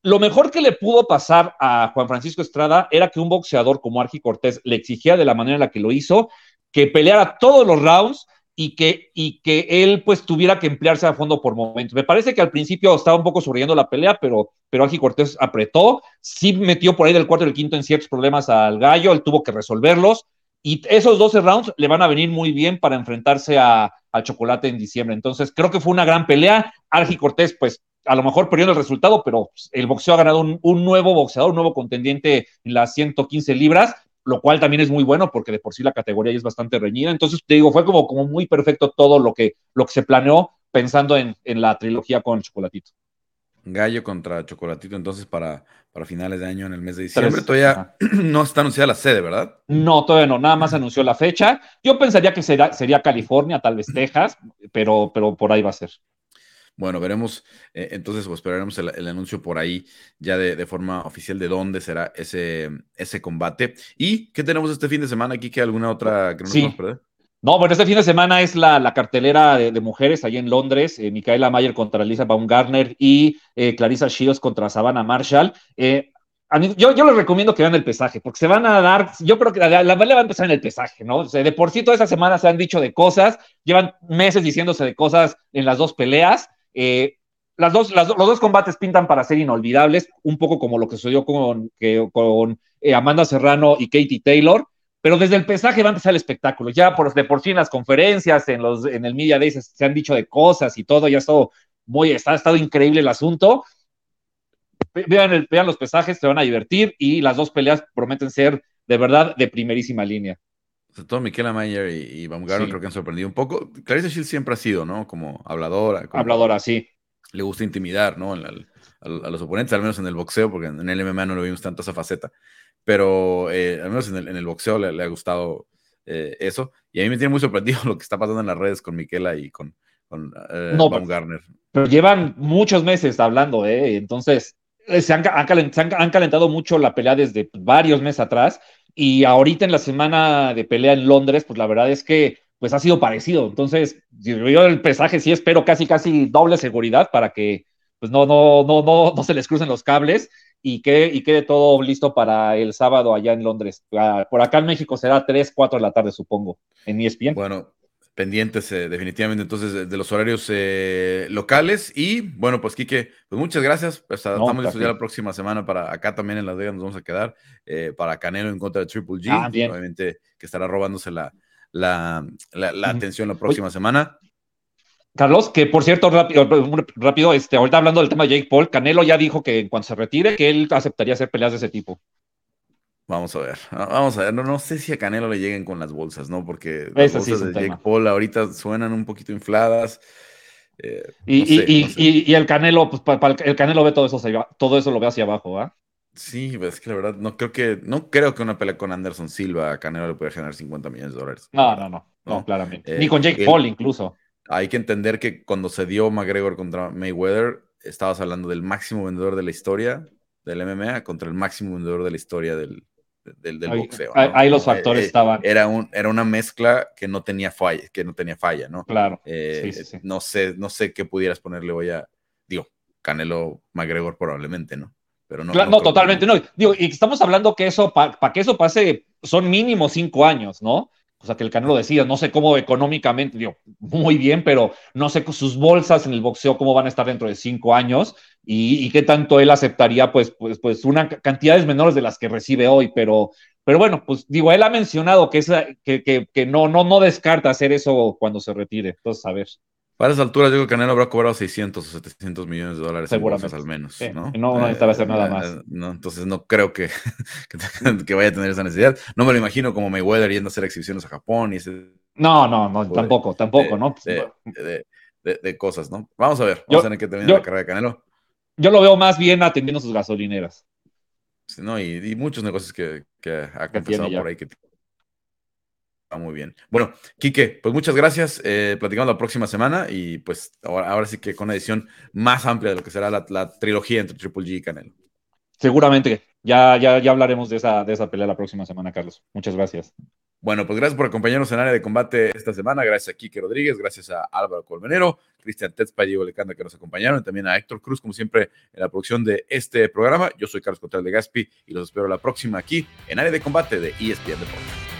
lo mejor que le pudo pasar a Juan Francisco Estrada era que un boxeador como Argi Cortés le exigía de la manera en la que lo hizo, que peleara todos los rounds, y que, y que él pues tuviera que emplearse a fondo por momentos. Me parece que al principio estaba un poco sonriendo la pelea, pero, pero Algi Cortés apretó, sí metió por ahí del cuarto y del quinto en ciertos problemas al gallo, él tuvo que resolverlos, y esos 12 rounds le van a venir muy bien para enfrentarse a, al chocolate en diciembre. Entonces, creo que fue una gran pelea. Algi Cortés, pues, a lo mejor perdiendo el resultado, pero el boxeo ha ganado un, un, nuevo boxeador, un nuevo contendiente en las 115 libras, lo cual también es muy bueno porque de por sí la categoría es bastante reñida. Entonces, te digo, fue como, como muy perfecto todo lo que, lo que se planeó pensando en, la trilogía con Chocolatito. Gallo contra Chocolatito, entonces para, para finales de año en el mes de diciembre. todavía [CLEARS THROAT] no está anunciada la sede, ¿verdad? No, todavía no, nada más anunció la fecha. Yo pensaría que sería California, tal vez Texas, pero, pero por ahí va a ser. Bueno, veremos, eh, entonces, o esperaremos el, anuncio por ahí ya de, forma oficial de dónde será ese, ese combate. ¿Y qué tenemos este fin de semana aquí? ¿Qué alguna otra que no sí. No, bueno, este fin de semana es la, cartelera de, mujeres allá en Londres, eh, Micaela Mayer contra Lisa Baumgartner y eh, Clarissa Shields contra Savannah Marshall. yo, yo les recomiendo que vean el pesaje, porque se van a dar, yo creo que la, la va a empezar en el pesaje, ¿no? de por sí toda esa semana se han dicho de cosas, llevan meses diciéndose de cosas en las dos peleas, eh, las dos, los dos combates pintan para ser inolvidables, un poco como lo que sucedió con, con eh, Amanda Serrano y Katie Taylor, pero desde el pesaje va a empezar el espectáculo. Ya por, de por sí en las conferencias, en, los, en el Media Days se han dicho de cosas y todo, ya ha estado muy, ha estado increíble el asunto. Vean, vean los pesajes, se van a divertir y las dos peleas prometen ser de verdad de primerísima línea todo Miquela Mayer y, y Baumgartner creo que han sorprendido un poco. Clarissa Shields siempre ha sido, ¿no? Como habladora. habladora, sí. Le gusta intimidar, ¿no? a, los oponentes, al menos en el boxeo, porque en el MMA no lo vimos tanto esa faceta. Pero eh, al menos en el, boxeo le, ha gustado eh, eso. Y a mí me tiene muy sorprendido [LAUGHS] lo que está pasando en las redes con Miquela y con, con eh, Baumgartner. Pero, llevan muchos meses hablando, ¿eh? Entonces, se han, han calentado mucho la pelea desde varios meses atrás y ahorita en la semana de pelea en Londres, pues la verdad es que pues ha sido parecido. Entonces, yo el pesaje sí espero casi, casi doble seguridad para que pues no, no, no, no, no se les crucen los cables y, que, y quede todo listo para el sábado allá en Londres. Ah, por acá en México será 3, 4 de la tarde, supongo, en ESPN. Bueno, pendientes eh, definitivamente entonces de, los horarios eh, locales. Y bueno, pues Quique, pues muchas gracias. Pues, estamos listos ya la próxima semana para acá también en Las Vegas nos vamos a quedar eh, para Canelo en contra de Triple G. Ah, obviamente que estará robándose la, la, la, atención la próxima semana. Carlos, que por cierto, rápido, rápido, este, ahorita hablando del tema de Jake Paul, Canelo ya dijo que en cuanto se retire, que él aceptaría hacer peleas de ese tipo. Vamos a ver, vamos a ver. No, no sé si a Canelo le lleguen con las bolsas, ¿no? Porque las bolsas de Jake Paul ahorita suenan un poquito infladas. Eh, y, el Canelo, pues el Canelo ve todo eso, todo eso lo ve hacia abajo, ¿ah? Sí, pues es que la verdad no creo que no creo que una pelea con Anderson Silva a Canelo le pueda generar 50 millones de dólares. No, no, no, no, claramente. Ni con Jake Paul incluso. Hay que entender que cuando se dio McGregor contra Mayweather, estabas hablando del máximo vendedor de la historia del MMA contra el máximo vendedor de la historia del, del, boxeo. Ahí, los factores eh, eh, estaban. Era, un, era una mezcla que no tenía falla, que no tenía falla, ¿no? Claro. Eh, no, sé, no sé qué pudieras ponerle hoy a, digo, Canelo McGregor probablemente, ¿no? Pero no, no, totalmente, no. Digo, y estamos hablando que eso, para que eso pase, son mínimo cinco años, ¿no? O sea, que el Canelo decida, no sé cómo económicamente, digo, muy bien, pero no sé sus bolsas en el boxeo cómo van a estar dentro de cinco años y, qué tanto él aceptaría, pues, pues, pues, una cantidades menores de las que recibe hoy, pero, pero bueno, pues digo, él ha mencionado que, es, que, que, que no, no, no descarta hacer eso cuando se retire, entonces, a ver. Para esa altura, yo creo que Canelo habrá cobrado 600 o 700 millones de dólares Seguramente. al menos. ¿no? no, no necesitaba hacer nada eh, más. Eh, no, entonces no creo que, [LAUGHS] que, vaya a tener esa necesidad. No me lo imagino como Mayweather yendo a hacer exhibiciones a Japón y ese. No, no, no, tampoco, tampoco, ¿no? De, cosas, ¿no? Vamos a ver, vamos a tener que terminar la carrera de Canelo. Yo lo veo más bien atendiendo sus gasolineras. no, y, muchos negocios que, que ha empezado por ahí que muy bien. Bueno, Quique, pues muchas gracias. Eh, platicamos la próxima semana y pues ahora, sí que con una edición más amplia de lo que será la, trilogía entre Triple G y Canelo. Seguramente. Ya, ya, ya hablaremos de esa, de esa pelea la próxima semana, Carlos. Muchas gracias. Bueno, pues gracias por acompañarnos en área de combate esta semana. Gracias a Quique Rodríguez, gracias a Álvaro Colmenero, Cristian Tetzpa y Diego Lecanda que nos acompañaron, y también a Héctor Cruz, como siempre, en la producción de este programa. Yo soy Carlos Cotel de Gaspi y los espero la próxima aquí en área de combate de ESPN Deportes.